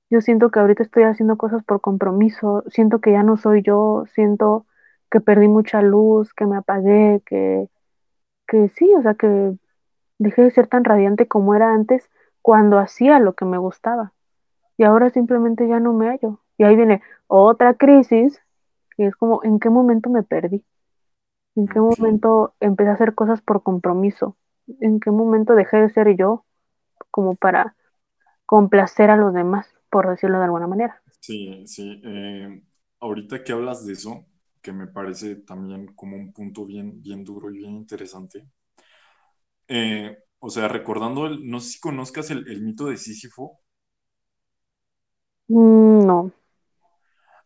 Yo siento que ahorita estoy haciendo cosas por compromiso, siento que ya no soy yo, siento que perdí mucha luz, que me apagué, que, que sí, o sea, que dejé de ser tan radiante como era antes cuando hacía lo que me gustaba. Y ahora simplemente ya no me hallo. Y ahí viene otra crisis, que es como, ¿en qué momento me perdí? ¿En qué momento empecé a hacer cosas por compromiso? ¿En qué momento dejé de ser yo como para complacer a los demás, por decirlo de alguna manera? Sí, sí. eh, ahorita que hablas de eso, que me parece también como un punto bien, bien duro y bien interesante. eh, o sea, recordando, el, no sé si conozcas el, el mito de Sísifo. Mm, no.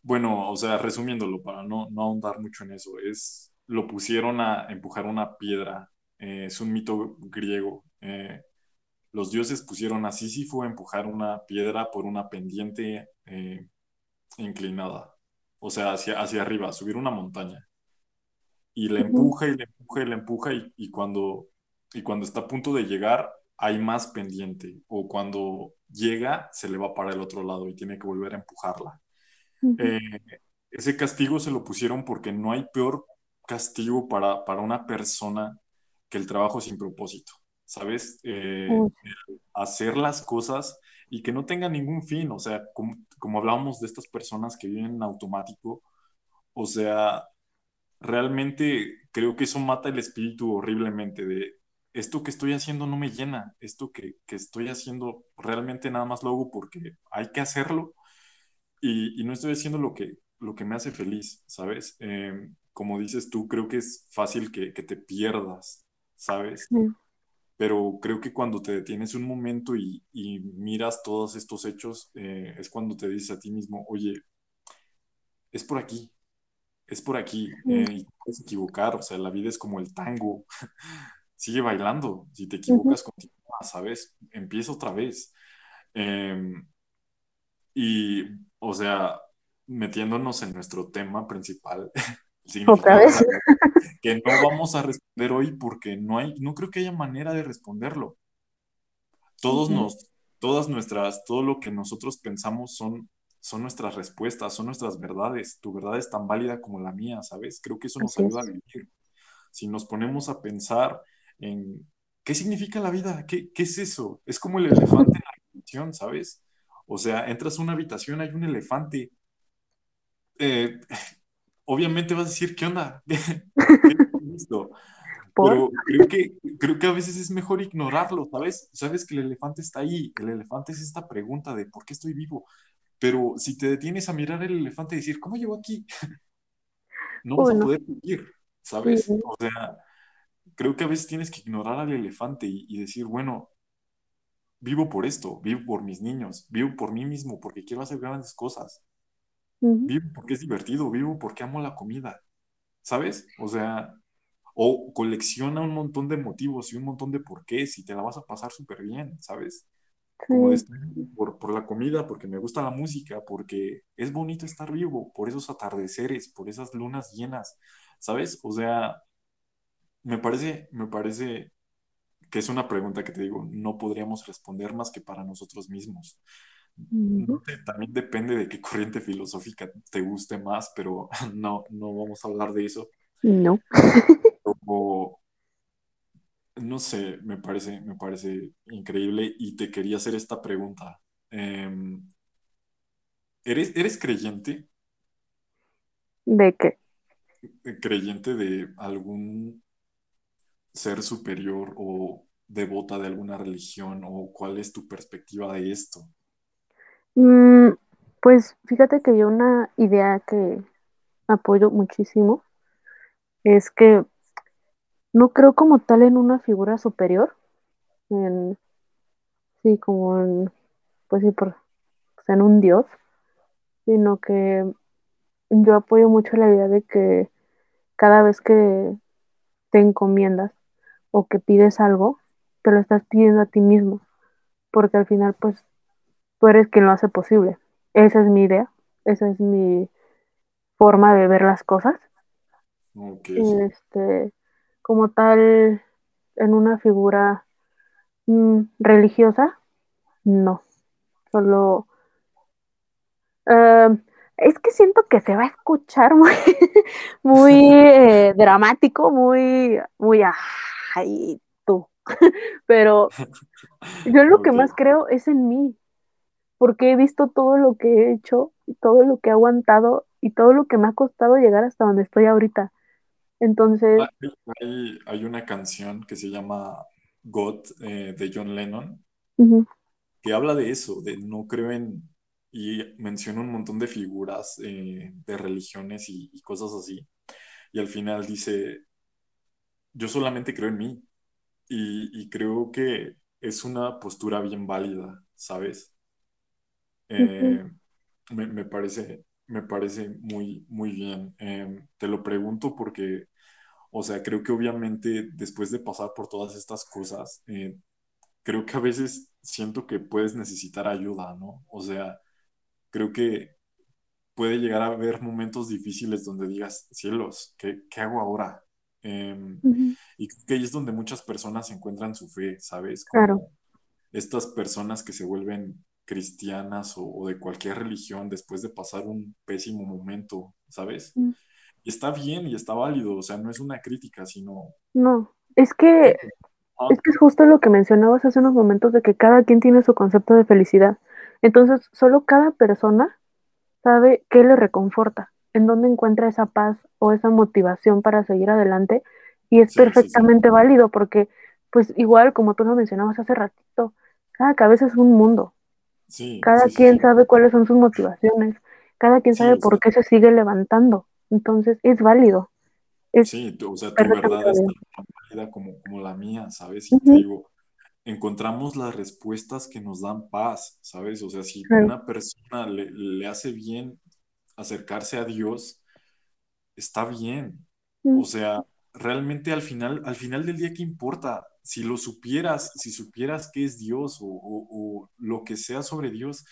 Bueno, o sea, resumiéndolo, para no, no ahondar mucho en eso, es, lo pusieron a empujar una piedra. eh, es un mito griego. eh, los dioses pusieron a Sísifo a empujar una piedra por una pendiente eh, inclinada. O sea, hacia, hacia arriba, subir una montaña. y le Ujú, empuja y le empuja y le empuja y, y cuando, y cuando está a punto de llegar hay más pendiente o cuando llega se le va para el otro lado y tiene que volver a empujarla. Eh, ese castigo se lo pusieron porque no hay peor castigo para, para una persona que el trabajo sin propósito, ¿sabes? Eh, hacer las cosas y que no tenga ningún fin, o sea, como, como hablábamos de estas personas que viven en automático, o sea, realmente creo que eso mata el espíritu horriblemente de esto que estoy haciendo no me llena, esto que, que estoy haciendo realmente nada más lo hago porque hay que hacerlo y, y no estoy haciendo lo que, lo que me hace feliz, ¿sabes? Eh, como dices tú, creo que es fácil que, que te pierdas, ¿sabes? sí. pero creo que cuando te detienes un momento y, y miras todos estos hechos, eh, es cuando te dices a ti mismo, oye, es por aquí, es por aquí, eh, y puedes equivocar, o sea, la vida es como el tango, (laughs) sigue bailando, si te equivocas, continúa, ¿sabes? Empieza otra vez. Em, y, o sea, metiéndonos en nuestro tema principal, (laughs) ¿Otra vez? (laughs) que no vamos a responder hoy porque no hay, no creo que haya manera de responderlo. Todos nos, todas nuestras, todo lo que nosotros pensamos son, son nuestras respuestas, son nuestras verdades. Tu verdad es tan válida como la mía, ¿sabes? Creo que eso nos ayuda a vivir. Si nos ponemos a pensar en qué significa la vida, qué, qué es eso, es como el elefante en la habitación, ¿sabes? O sea, entras a una habitación, hay un elefante. Eh, obviamente vas a decir, ¿qué onda? (laughs) Pero creo que, creo que a veces es mejor ignorarlo, ¿sabes? Sabes que el elefante está ahí, el elefante es esta pregunta de ¿por qué estoy vivo? Pero si te detienes a mirar el elefante y decir, ¿cómo llegó aquí? (laughs) no vas a poder vivir, ¿sabes? O sea, creo que a veces tienes que ignorar al elefante y, decir, bueno, vivo por esto, vivo por mis niños, vivo por mí mismo, porque quiero hacer grandes cosas. Vivo porque es divertido, vivo porque amo la comida, ¿sabes? O sea, o colecciona un montón de motivos y un montón de porqués y te la vas a pasar súper bien, ¿sabes? Como por, por, la comida, porque me gusta la música, porque es bonito estar vivo, por esos atardeceres, por esas lunas llenas, ¿sabes? O sea, me parece, me parece que es una pregunta que te digo, no podríamos responder más que para nosotros mismos. también depende de qué corriente filosófica te guste más, pero (laughs) no, no vamos a hablar de eso. No. no sé, me parece, me parece increíble y te quería hacer esta pregunta. Em, ¿eres, ¿Eres creyente? ¿De qué? ¿Creyente de algún ser superior o devota de alguna religión o cuál es tu perspectiva de esto? Mm, pues fíjate que yo una idea que apoyo muchísimo es que no creo como tal en una figura superior, en, sí, como en, pues sí, por, pues, en un dios, sino que yo apoyo mucho la idea de que cada vez que te encomiendas o que pides algo, te lo estás pidiendo a ti mismo, porque al final pues tú eres quien lo hace posible. Esa es mi idea, esa es mi forma de ver las cosas. Este, como tal, en una figura mm, religiosa, no, solo... Em, es que siento que se va a escuchar muy, (laughs) muy (laughs) eh, dramático, muy, muy, ay, tú. (laughs) Pero yo lo que más creo es en mí, porque he visto todo lo que he hecho, todo lo que he aguantado y todo lo que me ha costado llegar hasta donde estoy ahorita. Entonces... Hay, una canción que se llama God eh, de John Lennon, que habla de eso, de no creo en, y menciona un montón de figuras eh, de religiones y, y cosas así. Y al final dice, yo solamente creo en mí y, creo que es una postura bien válida, ¿sabes? Eh, me, parece, me parece muy, muy bien. Em, te lo pregunto porque, o sea, creo que obviamente después de pasar por todas estas cosas, eh, creo que a veces siento que puedes necesitar ayuda, ¿no? O sea, creo que puede llegar a haber momentos difíciles donde digas, cielos, ¿qué, qué hago ahora? Em, y creo que ahí es donde muchas personas encuentran su fe, ¿sabes? claro. Estas personas que se vuelven cristianas o, de cualquier religión después de pasar un pésimo momento, ¿sabes? Y está bien y está válido, o sea, no es una crítica, sino... No, es que, es que es justo lo que mencionabas hace unos momentos de que cada quien tiene su concepto de felicidad. Entonces, solo cada persona sabe qué le reconforta, en dónde encuentra esa paz o esa motivación para seguir adelante y es perfectamente válido porque, pues igual como tú lo mencionabas hace ratito, cada cabeza es un mundo. cada quien sabe cuáles son sus motivaciones, cada quien sabe por qué se sigue levantando, entonces es válido. sí, o sea, tu verdad es vida como, como la mía, ¿sabes? Y te digo, encontramos las respuestas que nos dan paz, ¿sabes? O sea, si una persona le, le, hace bien acercarse a Dios, está bien. O sea, realmente al final, al final del día, ¿qué importa? Si lo supieras, si supieras qué es Dios o, o, lo que sea sobre Dios,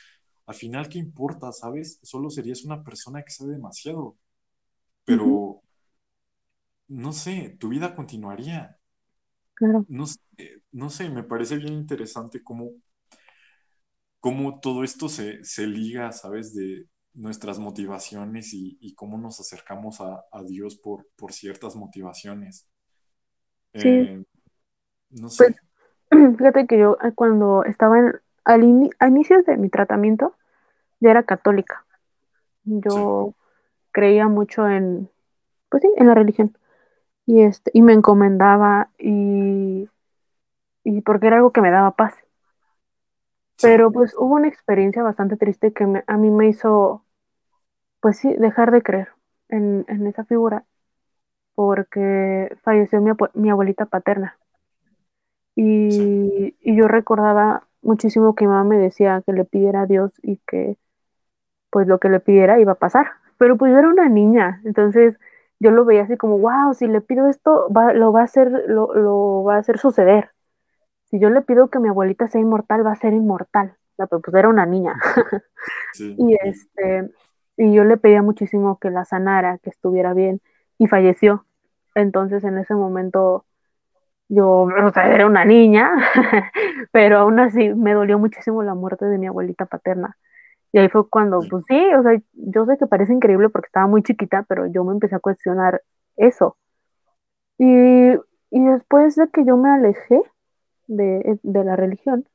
al final, ¿qué importa? ¿Sabes? Solo serías una persona que sabe demasiado. Pero, no sé, tu vida continuaría. Claro. No, no sé, me parece bien interesante cómo, cómo todo esto se, se liga, ¿sabes? De, nuestras motivaciones y, cómo nos acercamos a, Dios por, por, ciertas motivaciones. Sí. Eh, no sé. Pues, (clears throat) fíjate que yo eh, cuando estaba en, al a inicios de mi tratamiento, ya era católica. Yo creía mucho en, pues sí, en la religión. Y, este, y me encomendaba y, y porque era algo que me daba paz. Pero pues hubo una experiencia bastante triste que a mí me hizo pues sí, dejar de creer en, esa figura porque falleció mi, abuelita paterna. Y, yo recordaba muchísimo que mi mamá me decía que le pidiera a Dios y que pues lo que le pidiera iba a pasar. Pero pues yo era una niña, entonces yo lo veía así como, wow, si le pido esto, lo, va a hacer, lo, va a hacer suceder. Si yo le pido que mi abuelita sea inmortal, va a ser inmortal. La, pues era una niña. (laughs) y este, y yo le pedía muchísimo que la sanara, que estuviera bien, y falleció. Entonces en ese momento yo, o sea, era una niña, (laughs) pero aún así me dolió muchísimo la muerte de mi abuelita paterna. Y ahí fue cuando, pues sí, o sea, yo sé que parece increíble porque estaba muy chiquita, pero yo me empecé a cuestionar eso. Y, y después de que yo me alejé de, de la religión,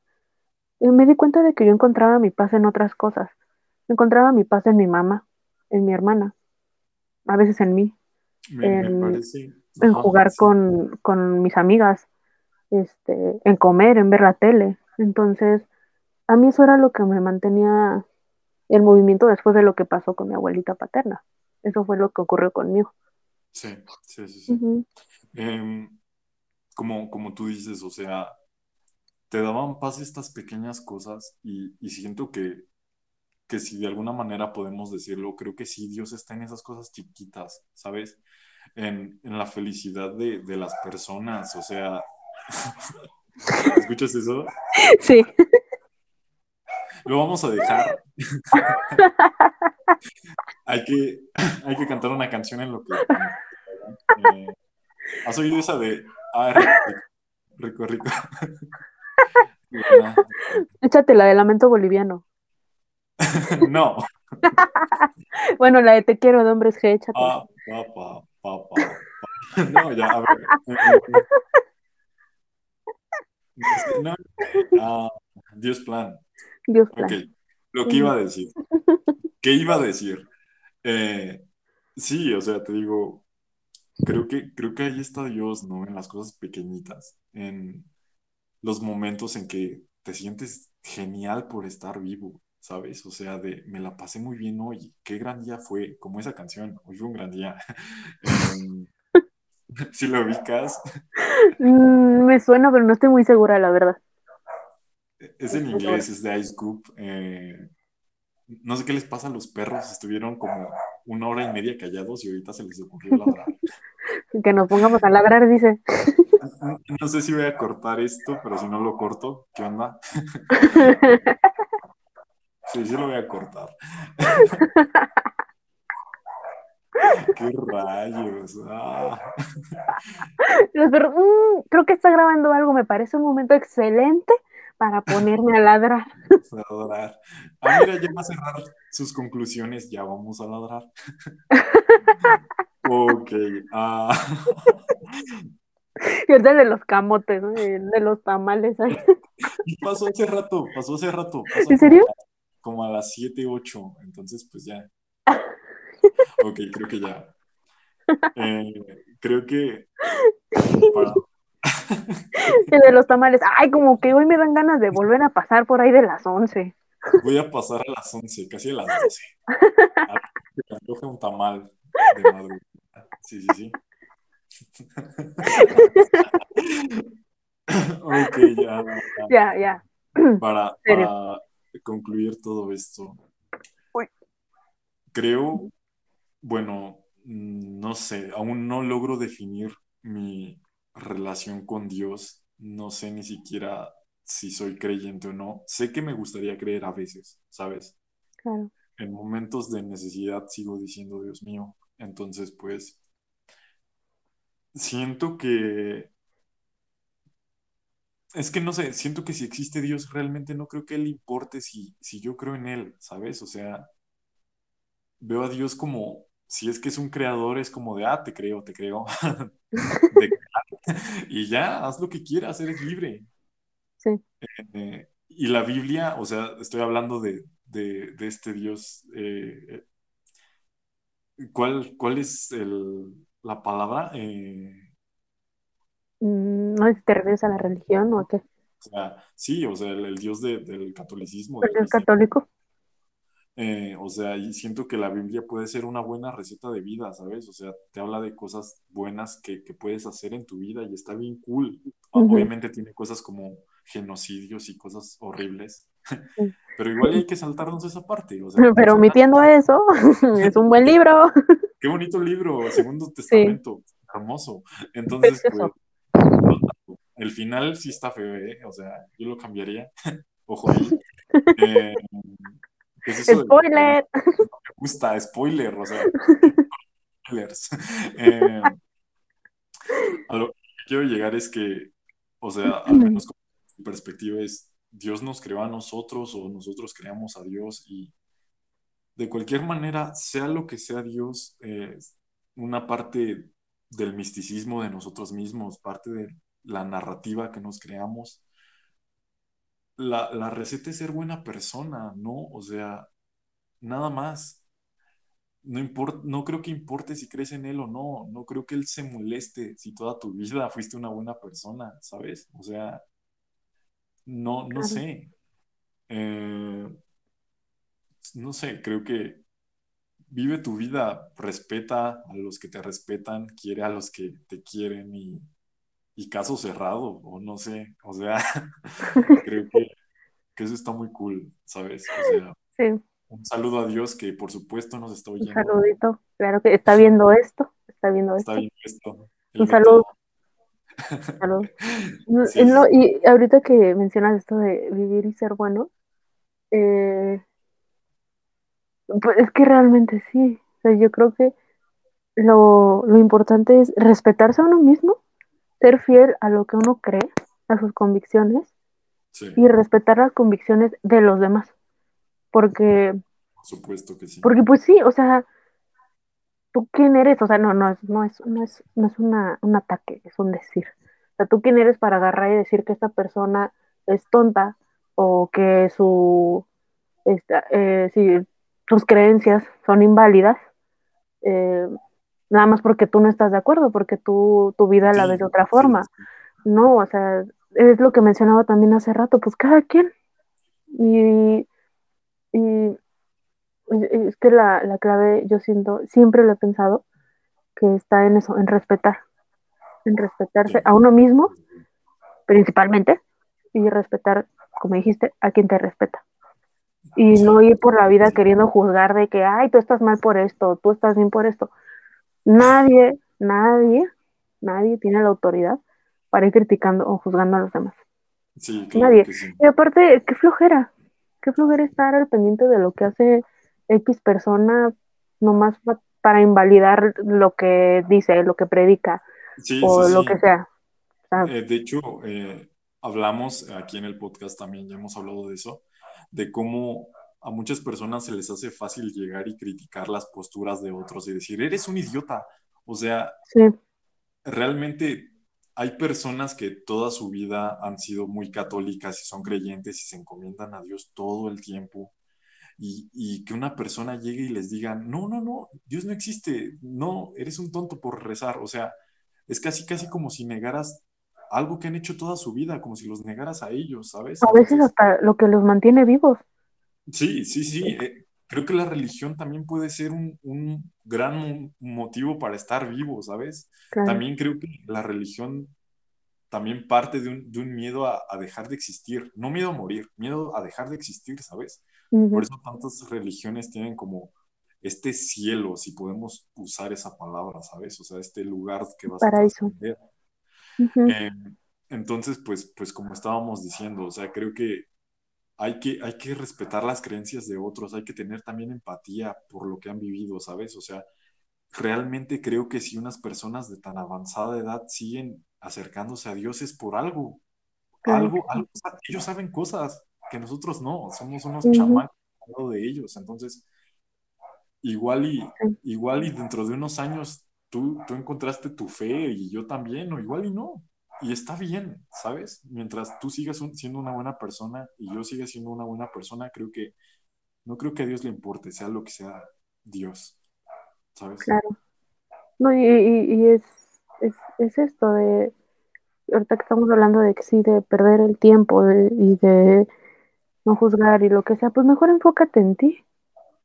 eh, me di cuenta de que yo encontraba mi paz en otras cosas. Encontraba mi paz en mi mamá, en mi hermana, a veces en mí, en, jugar con, mis amigas, este, en comer, en ver la tele. Entonces, a mí eso era lo que me mantenía el movimiento después de lo que pasó con mi abuelita paterna. Eso fue lo que ocurrió conmigo. Sí, sí, sí. sí. Em, como, como tú dices, o sea, te daban paz estas pequeñas cosas y siento que que si de alguna manera podemos decirlo, creo que sí, Dios está en esas cosas chiquitas, ¿sabes? En, la felicidad de, las personas, o sea, (laughs) ¿escuchas eso? Sí. Lo vamos a dejar. (laughs) hay, que, hay que cantar una canción en lo que... Eh, ¿Has oído esa de... Ah, rico, rico. (laughs) Échate la de lamento boliviano. (laughs) no. (laughs) bueno, la de Te quiero de hombres G, échate. Ah, papá, papá. No, ya, a ver. No, ah, Dios plan. Dios plan. Ok, lo que iba a decir. ¿Qué iba a decir? Eh, sí, o sea, te digo, creo que, creo que ahí está Dios, ¿no? En las cosas pequeñitas, en los momentos en que te sientes genial por estar vivo, ¿sabes? O sea, de me la pasé muy bien hoy, qué gran día fue, como esa canción, hoy fue un gran día. (laughs) (laughs) si lo ubicas. Mm, me suena, pero no estoy muy segura, la verdad. Es en inglés, es de Ice Coop. Eh, no sé qué les pasa a los perros, estuvieron como una hora y media callados y ahorita se les ocurrió ladrar. (laughs) que nos pongamos a ladrar, dice. No sé si voy a cortar esto, pero si no lo corto, ¿qué onda? Sí, sí lo voy a cortar. (laughs) ¡Qué rayos! Ah. Mm, creo que está grabando algo, me parece un momento excelente para ponerme a ladrar. (laughs) A ladrar. Ah, mira, ya va a cerrar sus conclusiones, ya vamos a ladrar. (laughs) ok. Ah. Es de los camotes, de los tamales. Pasó hace rato, pasó hace rato. ¿En serio? Como a las 7, 8, entonces pues ya. (laughs) Ok, creo que ya. Eh, creo (laughs) que... de los tamales. Ay, como que hoy me dan ganas de volver a pasar por ahí de las 11. Voy a pasar a las 11, casi a las (laughs) 12. A un tamal de madrugada. Sí, sí, sí. ok, ya. Ya, ya. Para, para concluir todo esto. Creo, bueno, no sé, aún no logro definir mi relación con Dios. No sé ni siquiera si soy creyente o no. Sé que me gustaría creer a veces, ¿sabes? Claro. En momentos de necesidad sigo diciendo, Dios mío. Entonces, pues, siento que... Es que no sé, siento que si existe Dios, realmente no creo que Él importe si, si yo creo en Él, ¿sabes? O sea, veo a Dios como, si es que es un creador, es como de, ah, te creo, te creo. (laughs) (laughs) y ya, haz lo que quieras, eres libre. Sí. Eh, y la Biblia, o sea, estoy hablando de, de, este Dios. Eh, ¿cuál, ¿Cuál es el, la palabra? Eh, mm, ¿No te refieres a la religión o a qué? O sea, sí, o sea, el, Dios del catolicismo. ¿El Dios católico? Eh, o sea, y siento que la Biblia puede ser una buena receta de vida, ¿sabes? O sea, te habla de cosas buenas que, puedes hacer en tu vida y está bien cool. Obviamente tiene cosas como genocidios y cosas horribles, (laughs) pero igual hay que saltarnos esa parte. (laughs) pero omitiendo (laughs) eso, es un buen libro. Qué bonito libro, Segundo Testamento, hermoso. Entonces, pues, el final sí está feo, ¿eh? O sea, yo lo cambiaría. (laughs) Ojo ahí. Eh, spoiler. me gusta, spoiler, o sea, spoilers. (laughs) Eh, a lo que quiero llegar es que, o sea, al menos como mi perspectiva es, Dios nos creó a nosotros o nosotros creamos a Dios y de cualquier manera, sea lo que sea Dios, una parte del misticismo de nosotros mismos, parte de la narrativa que nos creamos, la, receta es ser buena persona, ¿no? O sea, nada más. No, no creo que importe si crees en él o no. No creo que él se moleste si toda tu vida (laughs) fuiste una buena persona, ¿sabes? O sea, no, no sé. Eh, no sé, creo que vive tu vida, respeta a los que te respetan, quiere a los que te quieren y y caso cerrado, o no sé, o sea, (laughs) (laughs) creo que, eso está muy cool, ¿sabes? O sea, sí. un saludo a Dios que por supuesto nos está oyendo. Un saludito, claro que está viendo esto, está viendo esto. Está viendo esto. Un saludo. (laughs) Salud. y ahorita que mencionas esto de vivir y ser bueno, eh, pues es que realmente sí. O sea, yo creo que lo, lo importante es respetarse a uno mismo ser fiel a lo que uno cree, a sus convicciones, y respetar las convicciones de los demás. Porque. Por supuesto que sí. Porque, pues sí, o sea, ¿tú quién eres? O sea, no, no, no es, no es, no es una, un ataque, es un decir. O sea, ¿tú quién eres para agarrar y decir que esta persona es tonta o que su, esta, eh, si sus creencias son inválidas? Eh, nada más porque tú no estás de acuerdo, porque tú tu vida la ves de otra forma. No, o sea, es lo que mencionaba también hace rato, pues cada quien. Y, y es que la, la, clave, yo siento, siempre lo he pensado, que está en eso, en respetar, en respetarse a uno mismo, principalmente, y respetar, como dijiste, a quien te respeta. Y no ir por la vida queriendo juzgar de que, ay, tú estás mal por esto, tú estás bien por esto. Nadie, nadie, nadie tiene la autoridad para ir criticando o juzgando a los demás. Sí, nadie. Y aparte, qué flojera, qué flojera estar al pendiente de lo que hace X persona nomás para invalidar lo que dice, lo que predica o lo que sea. Eh, de hecho, eh, hablamos aquí en el podcast también, ya hemos hablado de eso, de cómo a muchas personas se les hace fácil llegar y criticar las posturas de otros y decir, eres un idiota. O sea, realmente hay personas que toda su vida han sido muy católicas y son creyentes y se encomiendan a Dios todo el tiempo. Y, que una persona llegue y les diga, no, no, no, Dios no existe, no, eres un tonto por rezar. O sea, es casi, casi como si negaras algo que han hecho toda su vida, como si los negaras a ellos, ¿sabes? A veces hasta lo que los mantiene vivos. Sí, sí, sí. Eh, creo que la religión también puede ser un, un gran motivo para estar vivo, ¿sabes? También creo que la religión también parte de un, de un miedo a, a, dejar de existir, no miedo a morir, miedo a dejar de existir, ¿sabes? Por eso tantas religiones tienen como este cielo, si podemos usar esa palabra, ¿sabes? O sea, este lugar que vas a trascender. Eh, entonces, pues, pues como estábamos diciendo, o sea, creo que hay, que hay que respetar las creencias de otros, hay que tener también empatía por lo que han vivido, ¿sabes? O sea, realmente creo que si unas personas de tan avanzada edad siguen acercándose a Dios es por algo. Algo, algo, ellos saben cosas que nosotros no, somos unos uh de ellos. Entonces, igual y, igual y dentro de unos años tú, tú encontraste tu fe y yo también, o igual y no. Y está bien, ¿sabes? Mientras tú sigas siendo una buena persona y yo siga siendo una buena persona, creo que no creo que a Dios le importe, sea lo que sea Dios, ¿sabes? Claro. No, y, y, es, es, es, esto de, ahorita que estamos hablando de que sí, de perder el tiempo y de no juzgar y lo que sea, pues mejor enfócate en ti,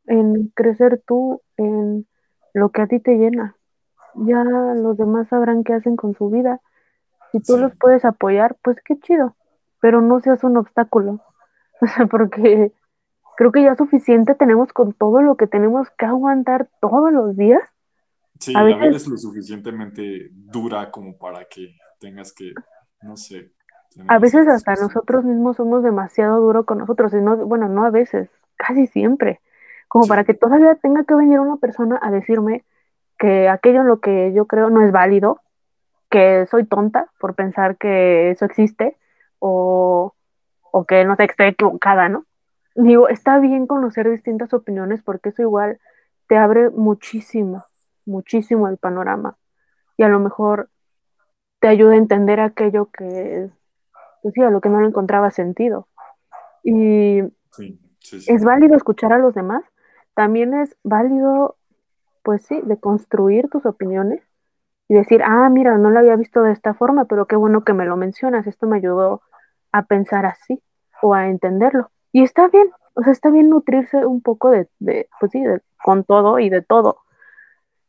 en crecer tú, en lo que a ti te llena. Ya los demás sabrán qué hacen con su vida. Si tú los puedes apoyar, pues qué chido, pero no seas un obstáculo. (laughs) O sea, porque creo que ya suficiente tenemos con todo lo que tenemos que aguantar todos los días. Sí, la vida es lo suficientemente dura como para que tengas que, no sé, a veces hasta nosotros mismos somos demasiado duros con nosotros, y no, bueno, no a veces, casi siempre, como para que todavía tenga que venir una persona a decirme que aquello en lo que yo creo no es válido, que soy tonta por pensar que eso existe, o, o que no sé, estoy equivocada, ¿no? Digo, está bien conocer distintas opiniones porque eso igual te abre muchísimo, muchísimo el panorama. Y a lo mejor te ayuda a entender aquello que pues sí, a lo que no le encontraba sentido. Y es válido escuchar a los demás, también es válido, pues sí, de construir tus opiniones y decir, ah, mira, no lo había visto de esta forma, pero qué bueno que me lo mencionas, esto me ayudó a pensar así o a entenderlo. Y está bien, o sea, está bien nutrirse un poco de, de pues sí, de, con todo y de todo.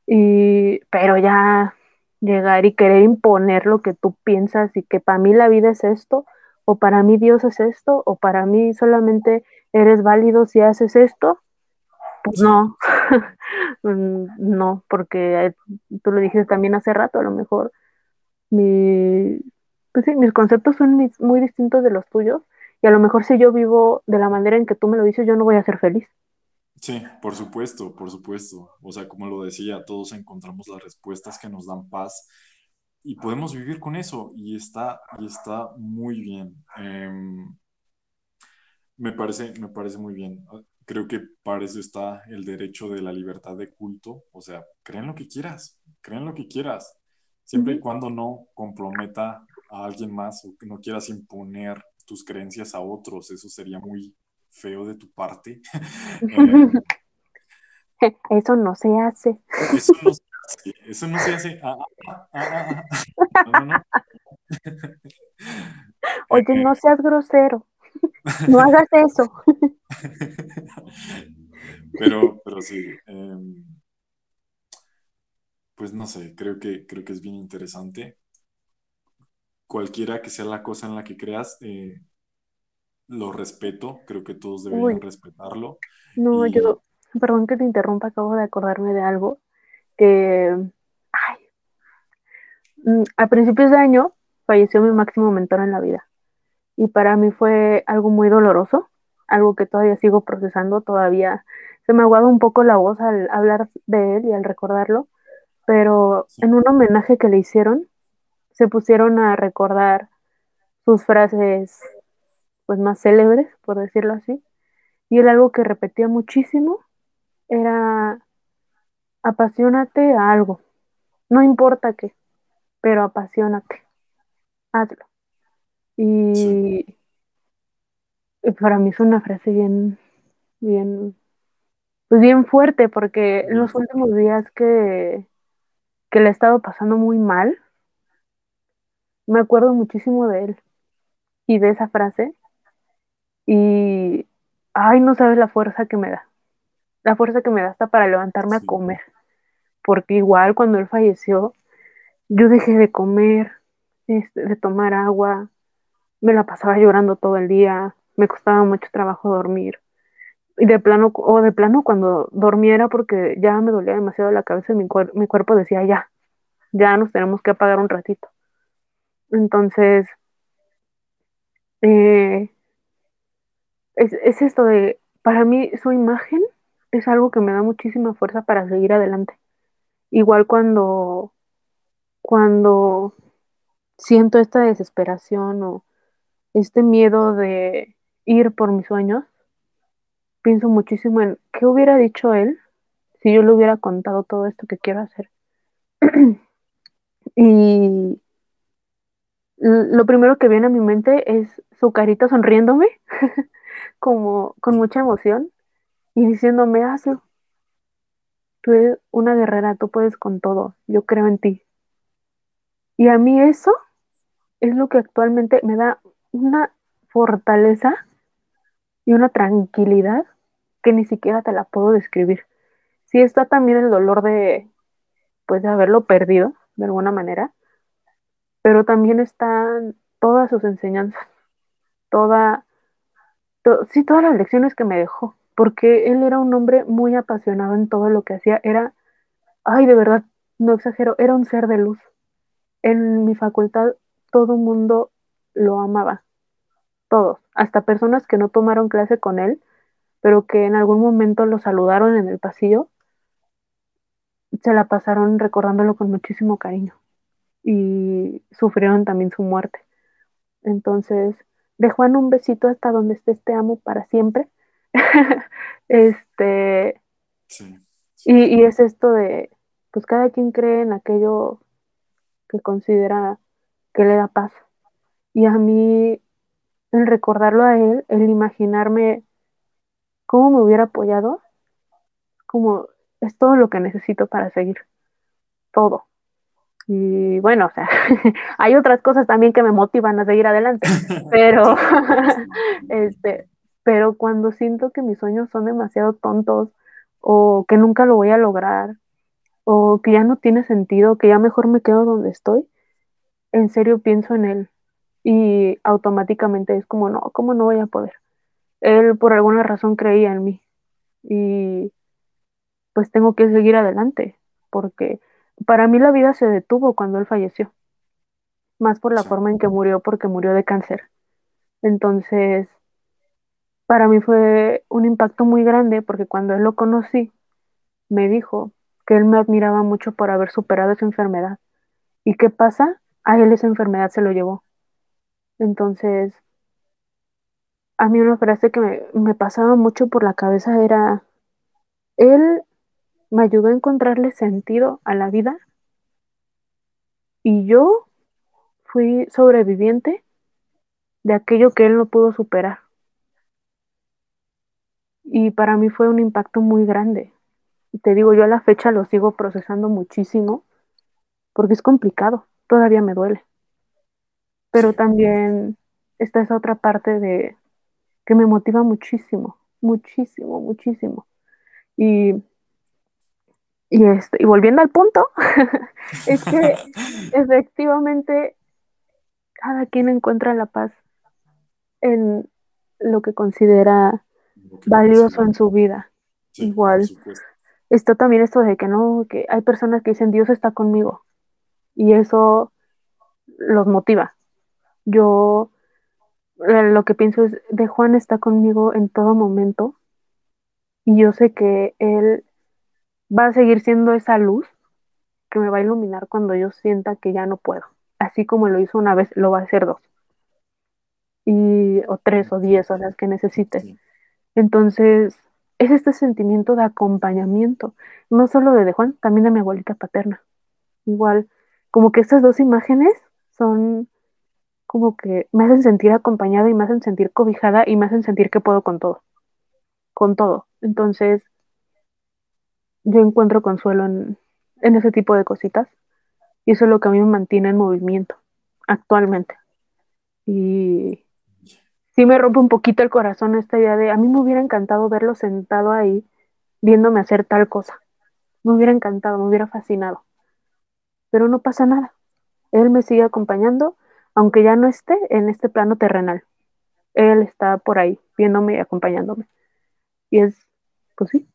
Y, pero ya llegar y querer imponer lo que tú piensas y que para mí la vida es esto, o para mí Dios es esto, o para mí solamente eres válido si haces esto, pues no, mm, (laughs) no, porque eh, tú lo dijiste también hace rato, a lo mejor mi, pues mis conceptos son muy distintos de los tuyos, y a lo mejor si yo vivo de la manera en que tú me lo dices, yo no voy a ser feliz. Sí, por supuesto, por supuesto. O sea, como lo decía, todos encontramos las respuestas que nos dan paz y podemos vivir con eso y está, y está muy bien. Em, me, parece, me parece muy bien. Creo que para eso está el derecho de la libertad de culto. O sea, creen lo que quieras, creen lo que quieras, siempre y cuando no comprometa a alguien más o que no quieras imponer tus creencias a otros. Eso sería muy feo de tu parte. (laughs) (laughs) eso no se hace. Eso no se hace. Eso no se hace. Ah, ah, ah, Oye, (laughs) no seas grosero. (laughs) No hagas eso. (laughs) Pero, pero sí. Em, pues no sé, creo que, creo que es bien interesante. Cualquiera que sea la cosa en la que creas, eh, lo respeto, creo que todos deberían respetarlo. No, yo, perdón que te interrumpa, acabo de acordarme de algo que, ay, mm, a principios de año falleció mi máximo mentor en la vida y para mí fue algo muy doloroso, algo que todavía sigo procesando, todavía se me ha aguado un poco la voz al hablar de él y al recordarlo, pero en un homenaje que le hicieron, se pusieron a recordar sus frases pues más célebres, por decirlo así. Y él algo que repetía muchísimo era apasionate a algo. No importa qué, pero apasionate. Hazlo. Y, para mí es una frase bien, bien, pues bien fuerte, porque en los últimos días que, que le he estado pasando muy mal, me acuerdo muchísimo de él y de esa frase y, ay, no sabes la fuerza que me da. la fuerza que me da hasta para levantarme a comer. Porque igual cuando él falleció, yo dejé de comer, este, de tomar agua, me la pasaba llorando todo el día, me costaba mucho trabajo dormir. Y de plano, o de plano cuando dormiera porque ya me dolía demasiado la cabeza y mi, mi cuerpo decía ya, ya nos tenemos que apagar un ratito. Entonces, eh, es, es, esto de, para mí su imagen es algo que me da muchísima fuerza para seguir adelante. Igual cuando, cuando siento esta desesperación o este miedo de ir por mis sueños, pienso muchísimo en qué hubiera dicho él si yo le hubiera contado todo esto que quiero hacer. (clears throat) y lo primero que viene a mi mente es su carita sonriéndome, (laughs) como con mucha emoción, y diciéndome, hazlo. Tú eres una guerrera, tú puedes con todo, yo creo en ti. Y a mí eso es lo que actualmente me da una fortaleza y una tranquilidad que ni siquiera te la puedo describir. Sí está también el dolor de, pues, de haberlo perdido, de alguna manera, pero también están todas sus enseñanzas, (laughs) toda, sí, todas las lecciones que me dejó, porque él era un hombre muy apasionado en todo lo que hacía, era, ay, de verdad, no exagero, era un ser de luz. En mi facultad todo mundo lo amaba, todos, hasta personas que no tomaron clase con él, pero que en algún momento lo saludaron en el pasillo, se la pasaron recordándolo con muchísimo cariño y sufrieron también su muerte. Entonces, de Juan un besito hasta donde estés, te amo para siempre. (laughs) este, Y, y es esto de, pues cada quien cree en aquello que considera que le da paz. Y a mí, el recordarlo a él, el imaginarme cómo me hubiera apoyado, como es todo lo que necesito para seguir. Todo. Y bueno, o sea, (laughs) hay otras cosas también que me motivan a seguir adelante, (laughs) pero, (laughs) este, pero cuando siento que mis sueños son demasiado tontos o que nunca lo voy a lograr o que ya no tiene sentido, que ya mejor me quedo donde estoy, en serio pienso en él y automáticamente es como, no, ¿cómo no voy a poder? Él por alguna razón creía en mí y pues tengo que seguir adelante porque para mí la vida se detuvo cuando él falleció, más por la forma en que murió porque murió de cáncer. Entonces, para mí fue un impacto muy grande porque cuando él lo conocí, me dijo que él me admiraba mucho por haber superado esa enfermedad. ¿Y qué pasa? a él esa enfermedad se lo llevó. Entonces, a mí una frase que me, pasaba mucho por la cabeza era, él me ayudó a encontrarle sentido a la vida y yo fui sobreviviente de aquello que él no pudo superar. Y para mí fue un impacto muy grande. Y te digo, yo a la fecha lo sigo procesando muchísimo porque es complicado todavía me duele. Pero también está esa otra parte de que me motiva muchísimo, muchísimo, muchísimo. Y, y, este, y volviendo al punto, (laughs) es que (laughs) efectivamente cada quien encuentra la paz en lo que considera valioso en su vida. Igual. Está también esto de que no, que hay personas que dicen Dios está conmigo y eso los motiva. Yo eh, lo que pienso es, de Juan está conmigo en todo momento y yo sé que él va a seguir siendo esa luz que me va a iluminar cuando yo sienta que ya no puedo. Así como lo hizo una vez, lo va a hacer dos. Y, o tres o diez o las que necesite. Entonces, es este sentimiento de acompañamiento, no solo de, de Juan, también de mi abuelita paterna. Igual, como que estas dos imágenes son como que me hacen sentir acompañada y me hacen sentir cobijada y me hacen sentir que puedo con todo, con todo. Entonces, yo encuentro consuelo en, ese tipo de cositas y eso es lo que a mí me mantiene en movimiento actualmente. Y sí me rompe un poquito el corazón esta idea de, a mí me hubiera encantado verlo sentado ahí viéndome hacer tal cosa. Me hubiera encantado, me hubiera fascinado. Pero no pasa nada. Él me sigue acompañando, aunque ya no esté en este plano terrenal. Él está por ahí, viéndome y acompañándome. Y es, pues sí,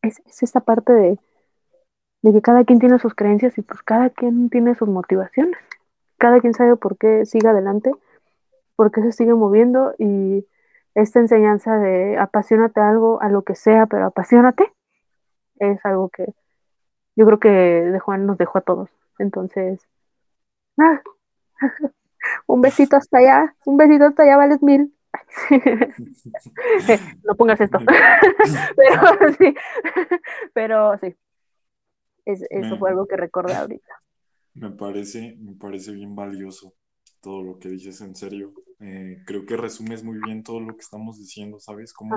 es, es esta parte de, que cada quien tiene sus creencias y pues cada quien tiene sus motivaciones. Cada quien sabe por qué sigue adelante, por qué se sigue moviendo y esta enseñanza de apasionate algo, a lo que sea, pero apasionate, es algo que yo creo que de Juan nos dejó a todos. Entonces, ah, (laughs) un besito hasta allá, un besito hasta allá, vales mil. (laughs) no pongas esto. (laughs) pero sí, (laughs) pero sí. Es, eso fue algo que recordé ahorita. Me parece, me parece bien valioso todo lo que dices en serio. Eh, creo que resumes muy bien todo lo que estamos diciendo, ¿sabes? Como,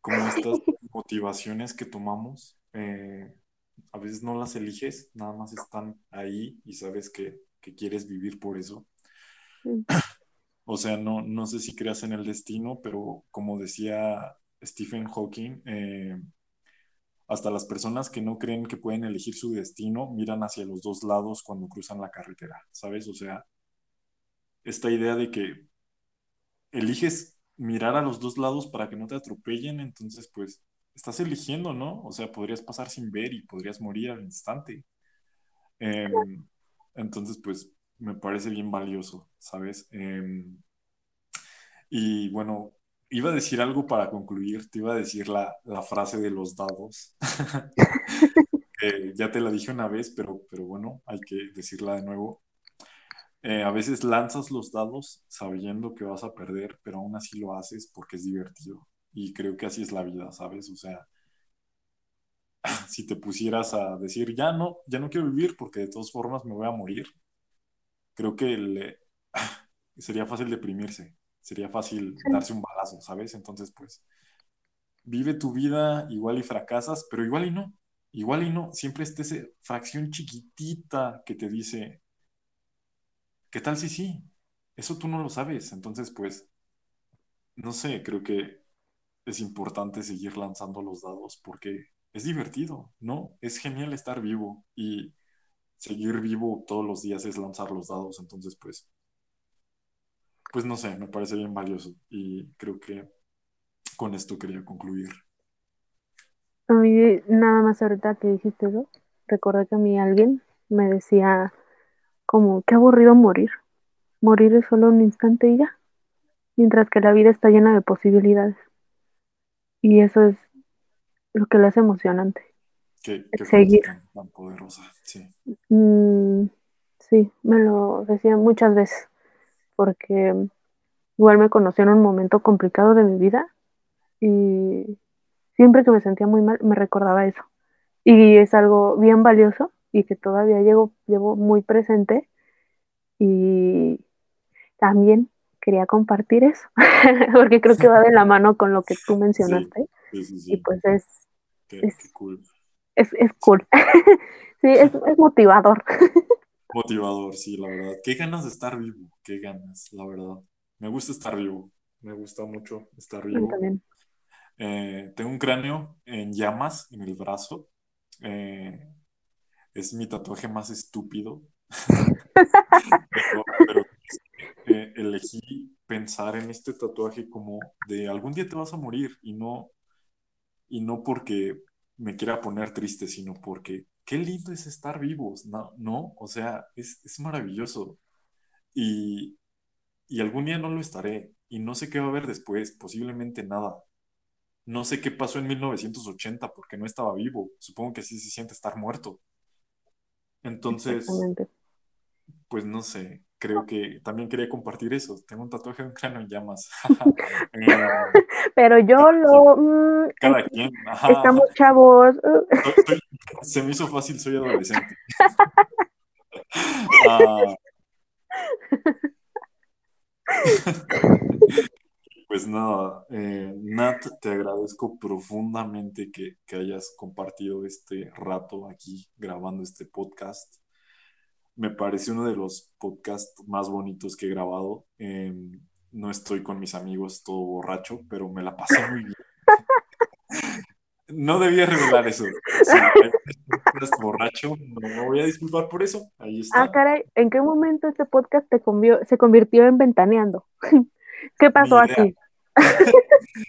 como estas motivaciones que tomamos, eh, a veces no las eliges, nada más están ahí y sabes que, que quieres vivir por eso. O sea, no, no sé si creas en el destino, pero como decía Stephen Hawking, eh, hasta las personas que no creen que pueden elegir su destino miran hacia los dos lados cuando cruzan la carretera, ¿sabes? O sea, esta idea de que eliges mirar a los dos lados para que no te atropellen, entonces pues estás eligiendo, ¿no? O sea, podrías pasar sin ver y podrías morir al instante. Em, entonces, pues me parece bien valioso, ¿sabes? Em, y bueno, iba a decir algo para concluir, te iba a decir la, frase de los dados. (laughs) ya te la dije una vez, pero, pero bueno, hay que decirla de nuevo. Eh, a veces lanzas los dados sabiendo que vas a perder, pero aún así lo haces porque es divertido. Y creo que así es la vida, ¿sabes? O sea, si te pusieras a decir, ya no, ya no quiero vivir porque de todas formas me voy a morir, creo que (laughs) sería fácil deprimirse, sería fácil darse un balazo, ¿sabes? Entonces, pues, vive tu vida igual y fracasas, pero igual y no, igual y no, siempre está esa fracción chiquitita que te dice, ¿qué tal si sí? Eso tú no lo sabes, entonces, pues, no sé, creo que es importante seguir lanzando los dados porque es divertido, ¿no? Es genial estar vivo y seguir vivo todos los días es lanzar los dados, entonces pues, pues no sé, me parece bien valioso y creo que con esto quería concluir. A mí nada más ahorita que dijiste eso, recordé que a mí alguien me decía como, qué aburrido morir, morir es solo un instante y ya, mientras que la vida está llena de posibilidades. Y eso es lo que lo hace emocionante. Qué, seguir. Tan, poderosa, sí. Mm, sí, me lo decía muchas veces, porque igual me conoció en un momento complicado de mi vida y siempre que me sentía muy mal me recordaba eso. Y es algo bien valioso y que todavía llevo, llevo muy presente y también quería compartir eso, (laughs) porque creo que va de la mano con lo que tú mencionaste. Y pues es, es, cool. Es, (laughs) cool. sí, es, (laughs) motivador. (laughs) motivador, sí, la verdad. Qué ganas de estar vivo, qué ganas, la verdad. Me gusta estar vivo, me gusta mucho estar vivo. También. Eh, tengo un cráneo en llamas en el brazo. Eh, es mi tatuaje más estúpido. pero elegí pensar en este tatuaje como de algún día te vas a morir y no, y no porque me quiera poner triste, sino porque qué lindo es estar vivos, ¿no? ¿No? O sea, es, maravilloso. Y, y algún día no lo estaré y no sé qué va a haber después, posiblemente nada. No sé qué pasó en 1980 porque no estaba vivo. Supongo que sí se siente estar muerto. Entonces, pues no sé, creo que también quería compartir eso. Tengo un tatuaje de un cráneo en llamas. (laughs) Eh, (laughs) Pero yo lo... Mm, cada quien. Estamos chavos. (laughs) se me hizo fácil, soy adolescente. Ah. pues nada, eh, Nat, te agradezco profundamente que, que hayas compartido este rato aquí grabando este podcast me parece uno de los podcasts más bonitos que he grabado. Em, no estoy con mis amigos todo borracho, pero me la pasé muy bien. (laughs) No debía revelar eso. Si (laughs) borracho, no me voy a disculpar por eso. Ahí está. Ah, caray, ¿en qué momento este podcast te se convirtió en ventaneando? (laughs) ¿Qué pasó aquí?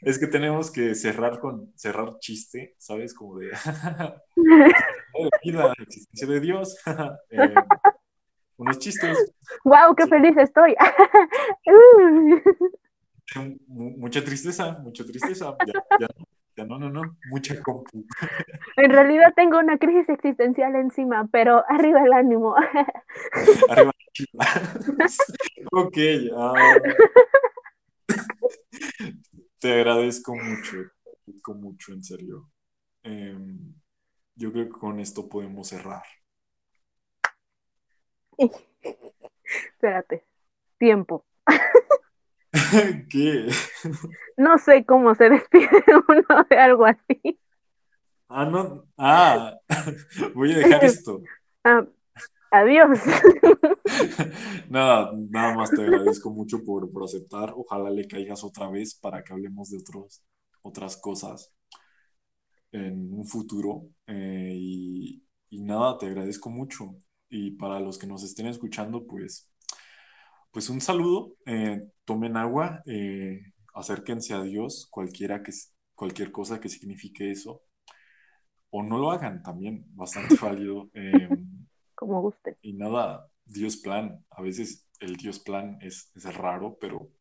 Es que tenemos que cerrar con cerrar chiste, ¿sabes? Como de (laughs) (laughs) vida, existencia de Dios. (laughs) Eh, unos chistes. ¡Wow! ¡Qué feliz estoy! mucha tristeza, mucha tristeza. Ya, no, no, no, mucha compu. En realidad tengo una crisis existencial encima, pero arriba el ánimo. Arriba Ok. Te agradezco mucho, te agradezco mucho, en serio. Em, yo creo que con esto podemos cerrar. (laughs) Espérate, tiempo. (laughs) ¿Qué? No sé cómo se despide (laughs) uno de algo así. Ah, no. Ah, voy a dejar esto. Ah, adiós. (laughs) nada, nada más te agradezco mucho por, aceptar. Ojalá le caigas otra vez para que hablemos de otros, otras cosas en un futuro. Eh, y, y nada, te agradezco mucho. Y para los que nos estén escuchando, pues, pues un saludo. Eh, tomen agua, eh, acérquense a Dios, cualquiera que, cualquier cosa que signifique eso. O no lo hagan también, bastante (laughs) válido. Como guste. Y nada, Dios plan. A veces el Dios plan es, es raro, pero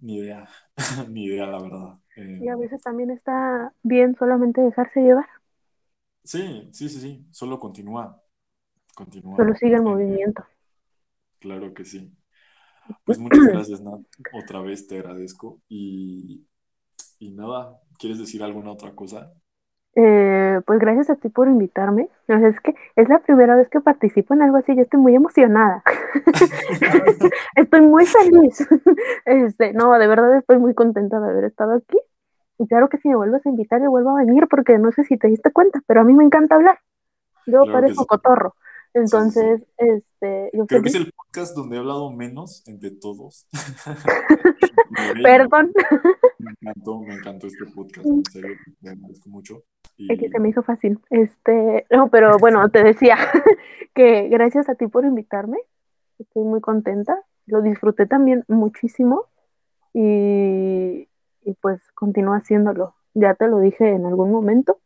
ni idea, (laughs) ni idea, la verdad. y a veces también está bien solamente dejarse llevar. Sí, sí, sí, sí, solo continúa. Continúa. Solo sigue el movimiento. Claro que sí. (clears throat) Pues muchas gracias, Nat. Otra vez te agradezco. Y, y nada, ¿quieres decir alguna otra cosa? Eh, pues gracias a ti por invitarme. es que es la primera vez que participo en algo así. Yo estoy muy emocionada. (laughs) estoy muy feliz. (laughs) Este, no, de verdad estoy muy contenta de haber estado aquí. Y claro que si me vuelves a invitar, yo vuelvo a venir porque no sé si te diste cuenta, pero a mí me encanta hablar. Yo parezco cotorro. Entonces, este. Creo que es el podcast donde he hablado menos entre todos. (laughs) Perdón. Me encantó, me encantó este podcast, en serio, me agradezco mucho. Es que se me hizo fácil. Este, no, pero (laughs) bueno, te decía (laughs) que gracias a ti por invitarme. Estoy muy contenta. Lo disfruté también muchísimo. Y, y pues continúa haciéndolo. Ya te lo dije en algún momento,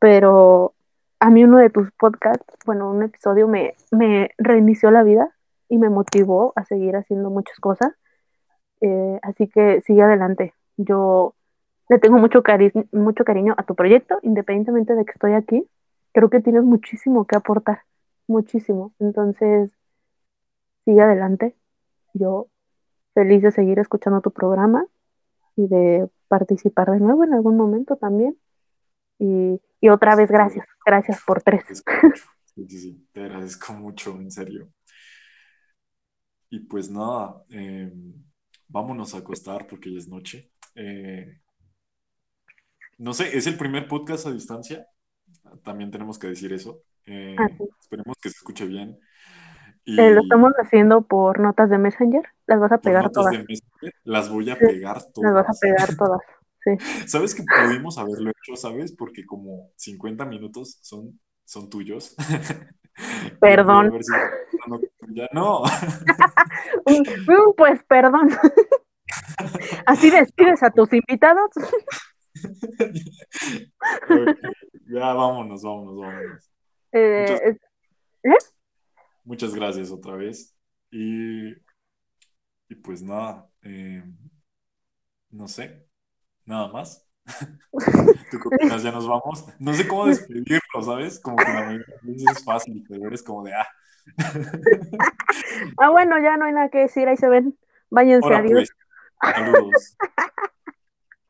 pero a mí uno de tus podcasts, bueno, un episodio me, me reinició la vida y me motivó a seguir haciendo muchas cosas. Eh, así que sigue adelante. Yo le tengo mucho, cari mucho cariño a tu proyecto, independientemente de que estoy aquí. Creo que tienes muchísimo que aportar, muchísimo. Entonces, sigue adelante. Yo feliz de seguir escuchando tu programa y de participar de nuevo en algún momento también. Y, otra vez, gracias, gracias por tres. Sí, sí, sí, te agradezco mucho, en serio. Y pues nada, em, vámonos a acostar porque ya es noche. Eh, no sé, es el primer podcast a distancia. También tenemos que decir eso. Eh, esperemos que se escuche bien. Eh, lo estamos haciendo por notas de Messenger. Las vas a pegar todas. las voy a pegar todas. Las vas a pegar todas. (laughs) Sabes que pudimos haberlo hecho, ¿sabes? Porque como 50 minutos son, son tuyos. (laughs) Perdón. ya no. (laughs) pues perdón. Así despides a tus invitados. Ya vámonos, vámonos, vámonos. Eh, muchas, ¿eh? muchas, gracias otra vez. Y, y pues nada, eh, no sé, nada más. (laughs) ¿Tú qué Ya nos vamos. No sé cómo despedirlo, ¿sabes? Como que la mayoría es fácil, pero eres como de ah. ah, bueno, ya no hay nada que decir, ahí se ven. Váyanse, adiós. Pues, saludos.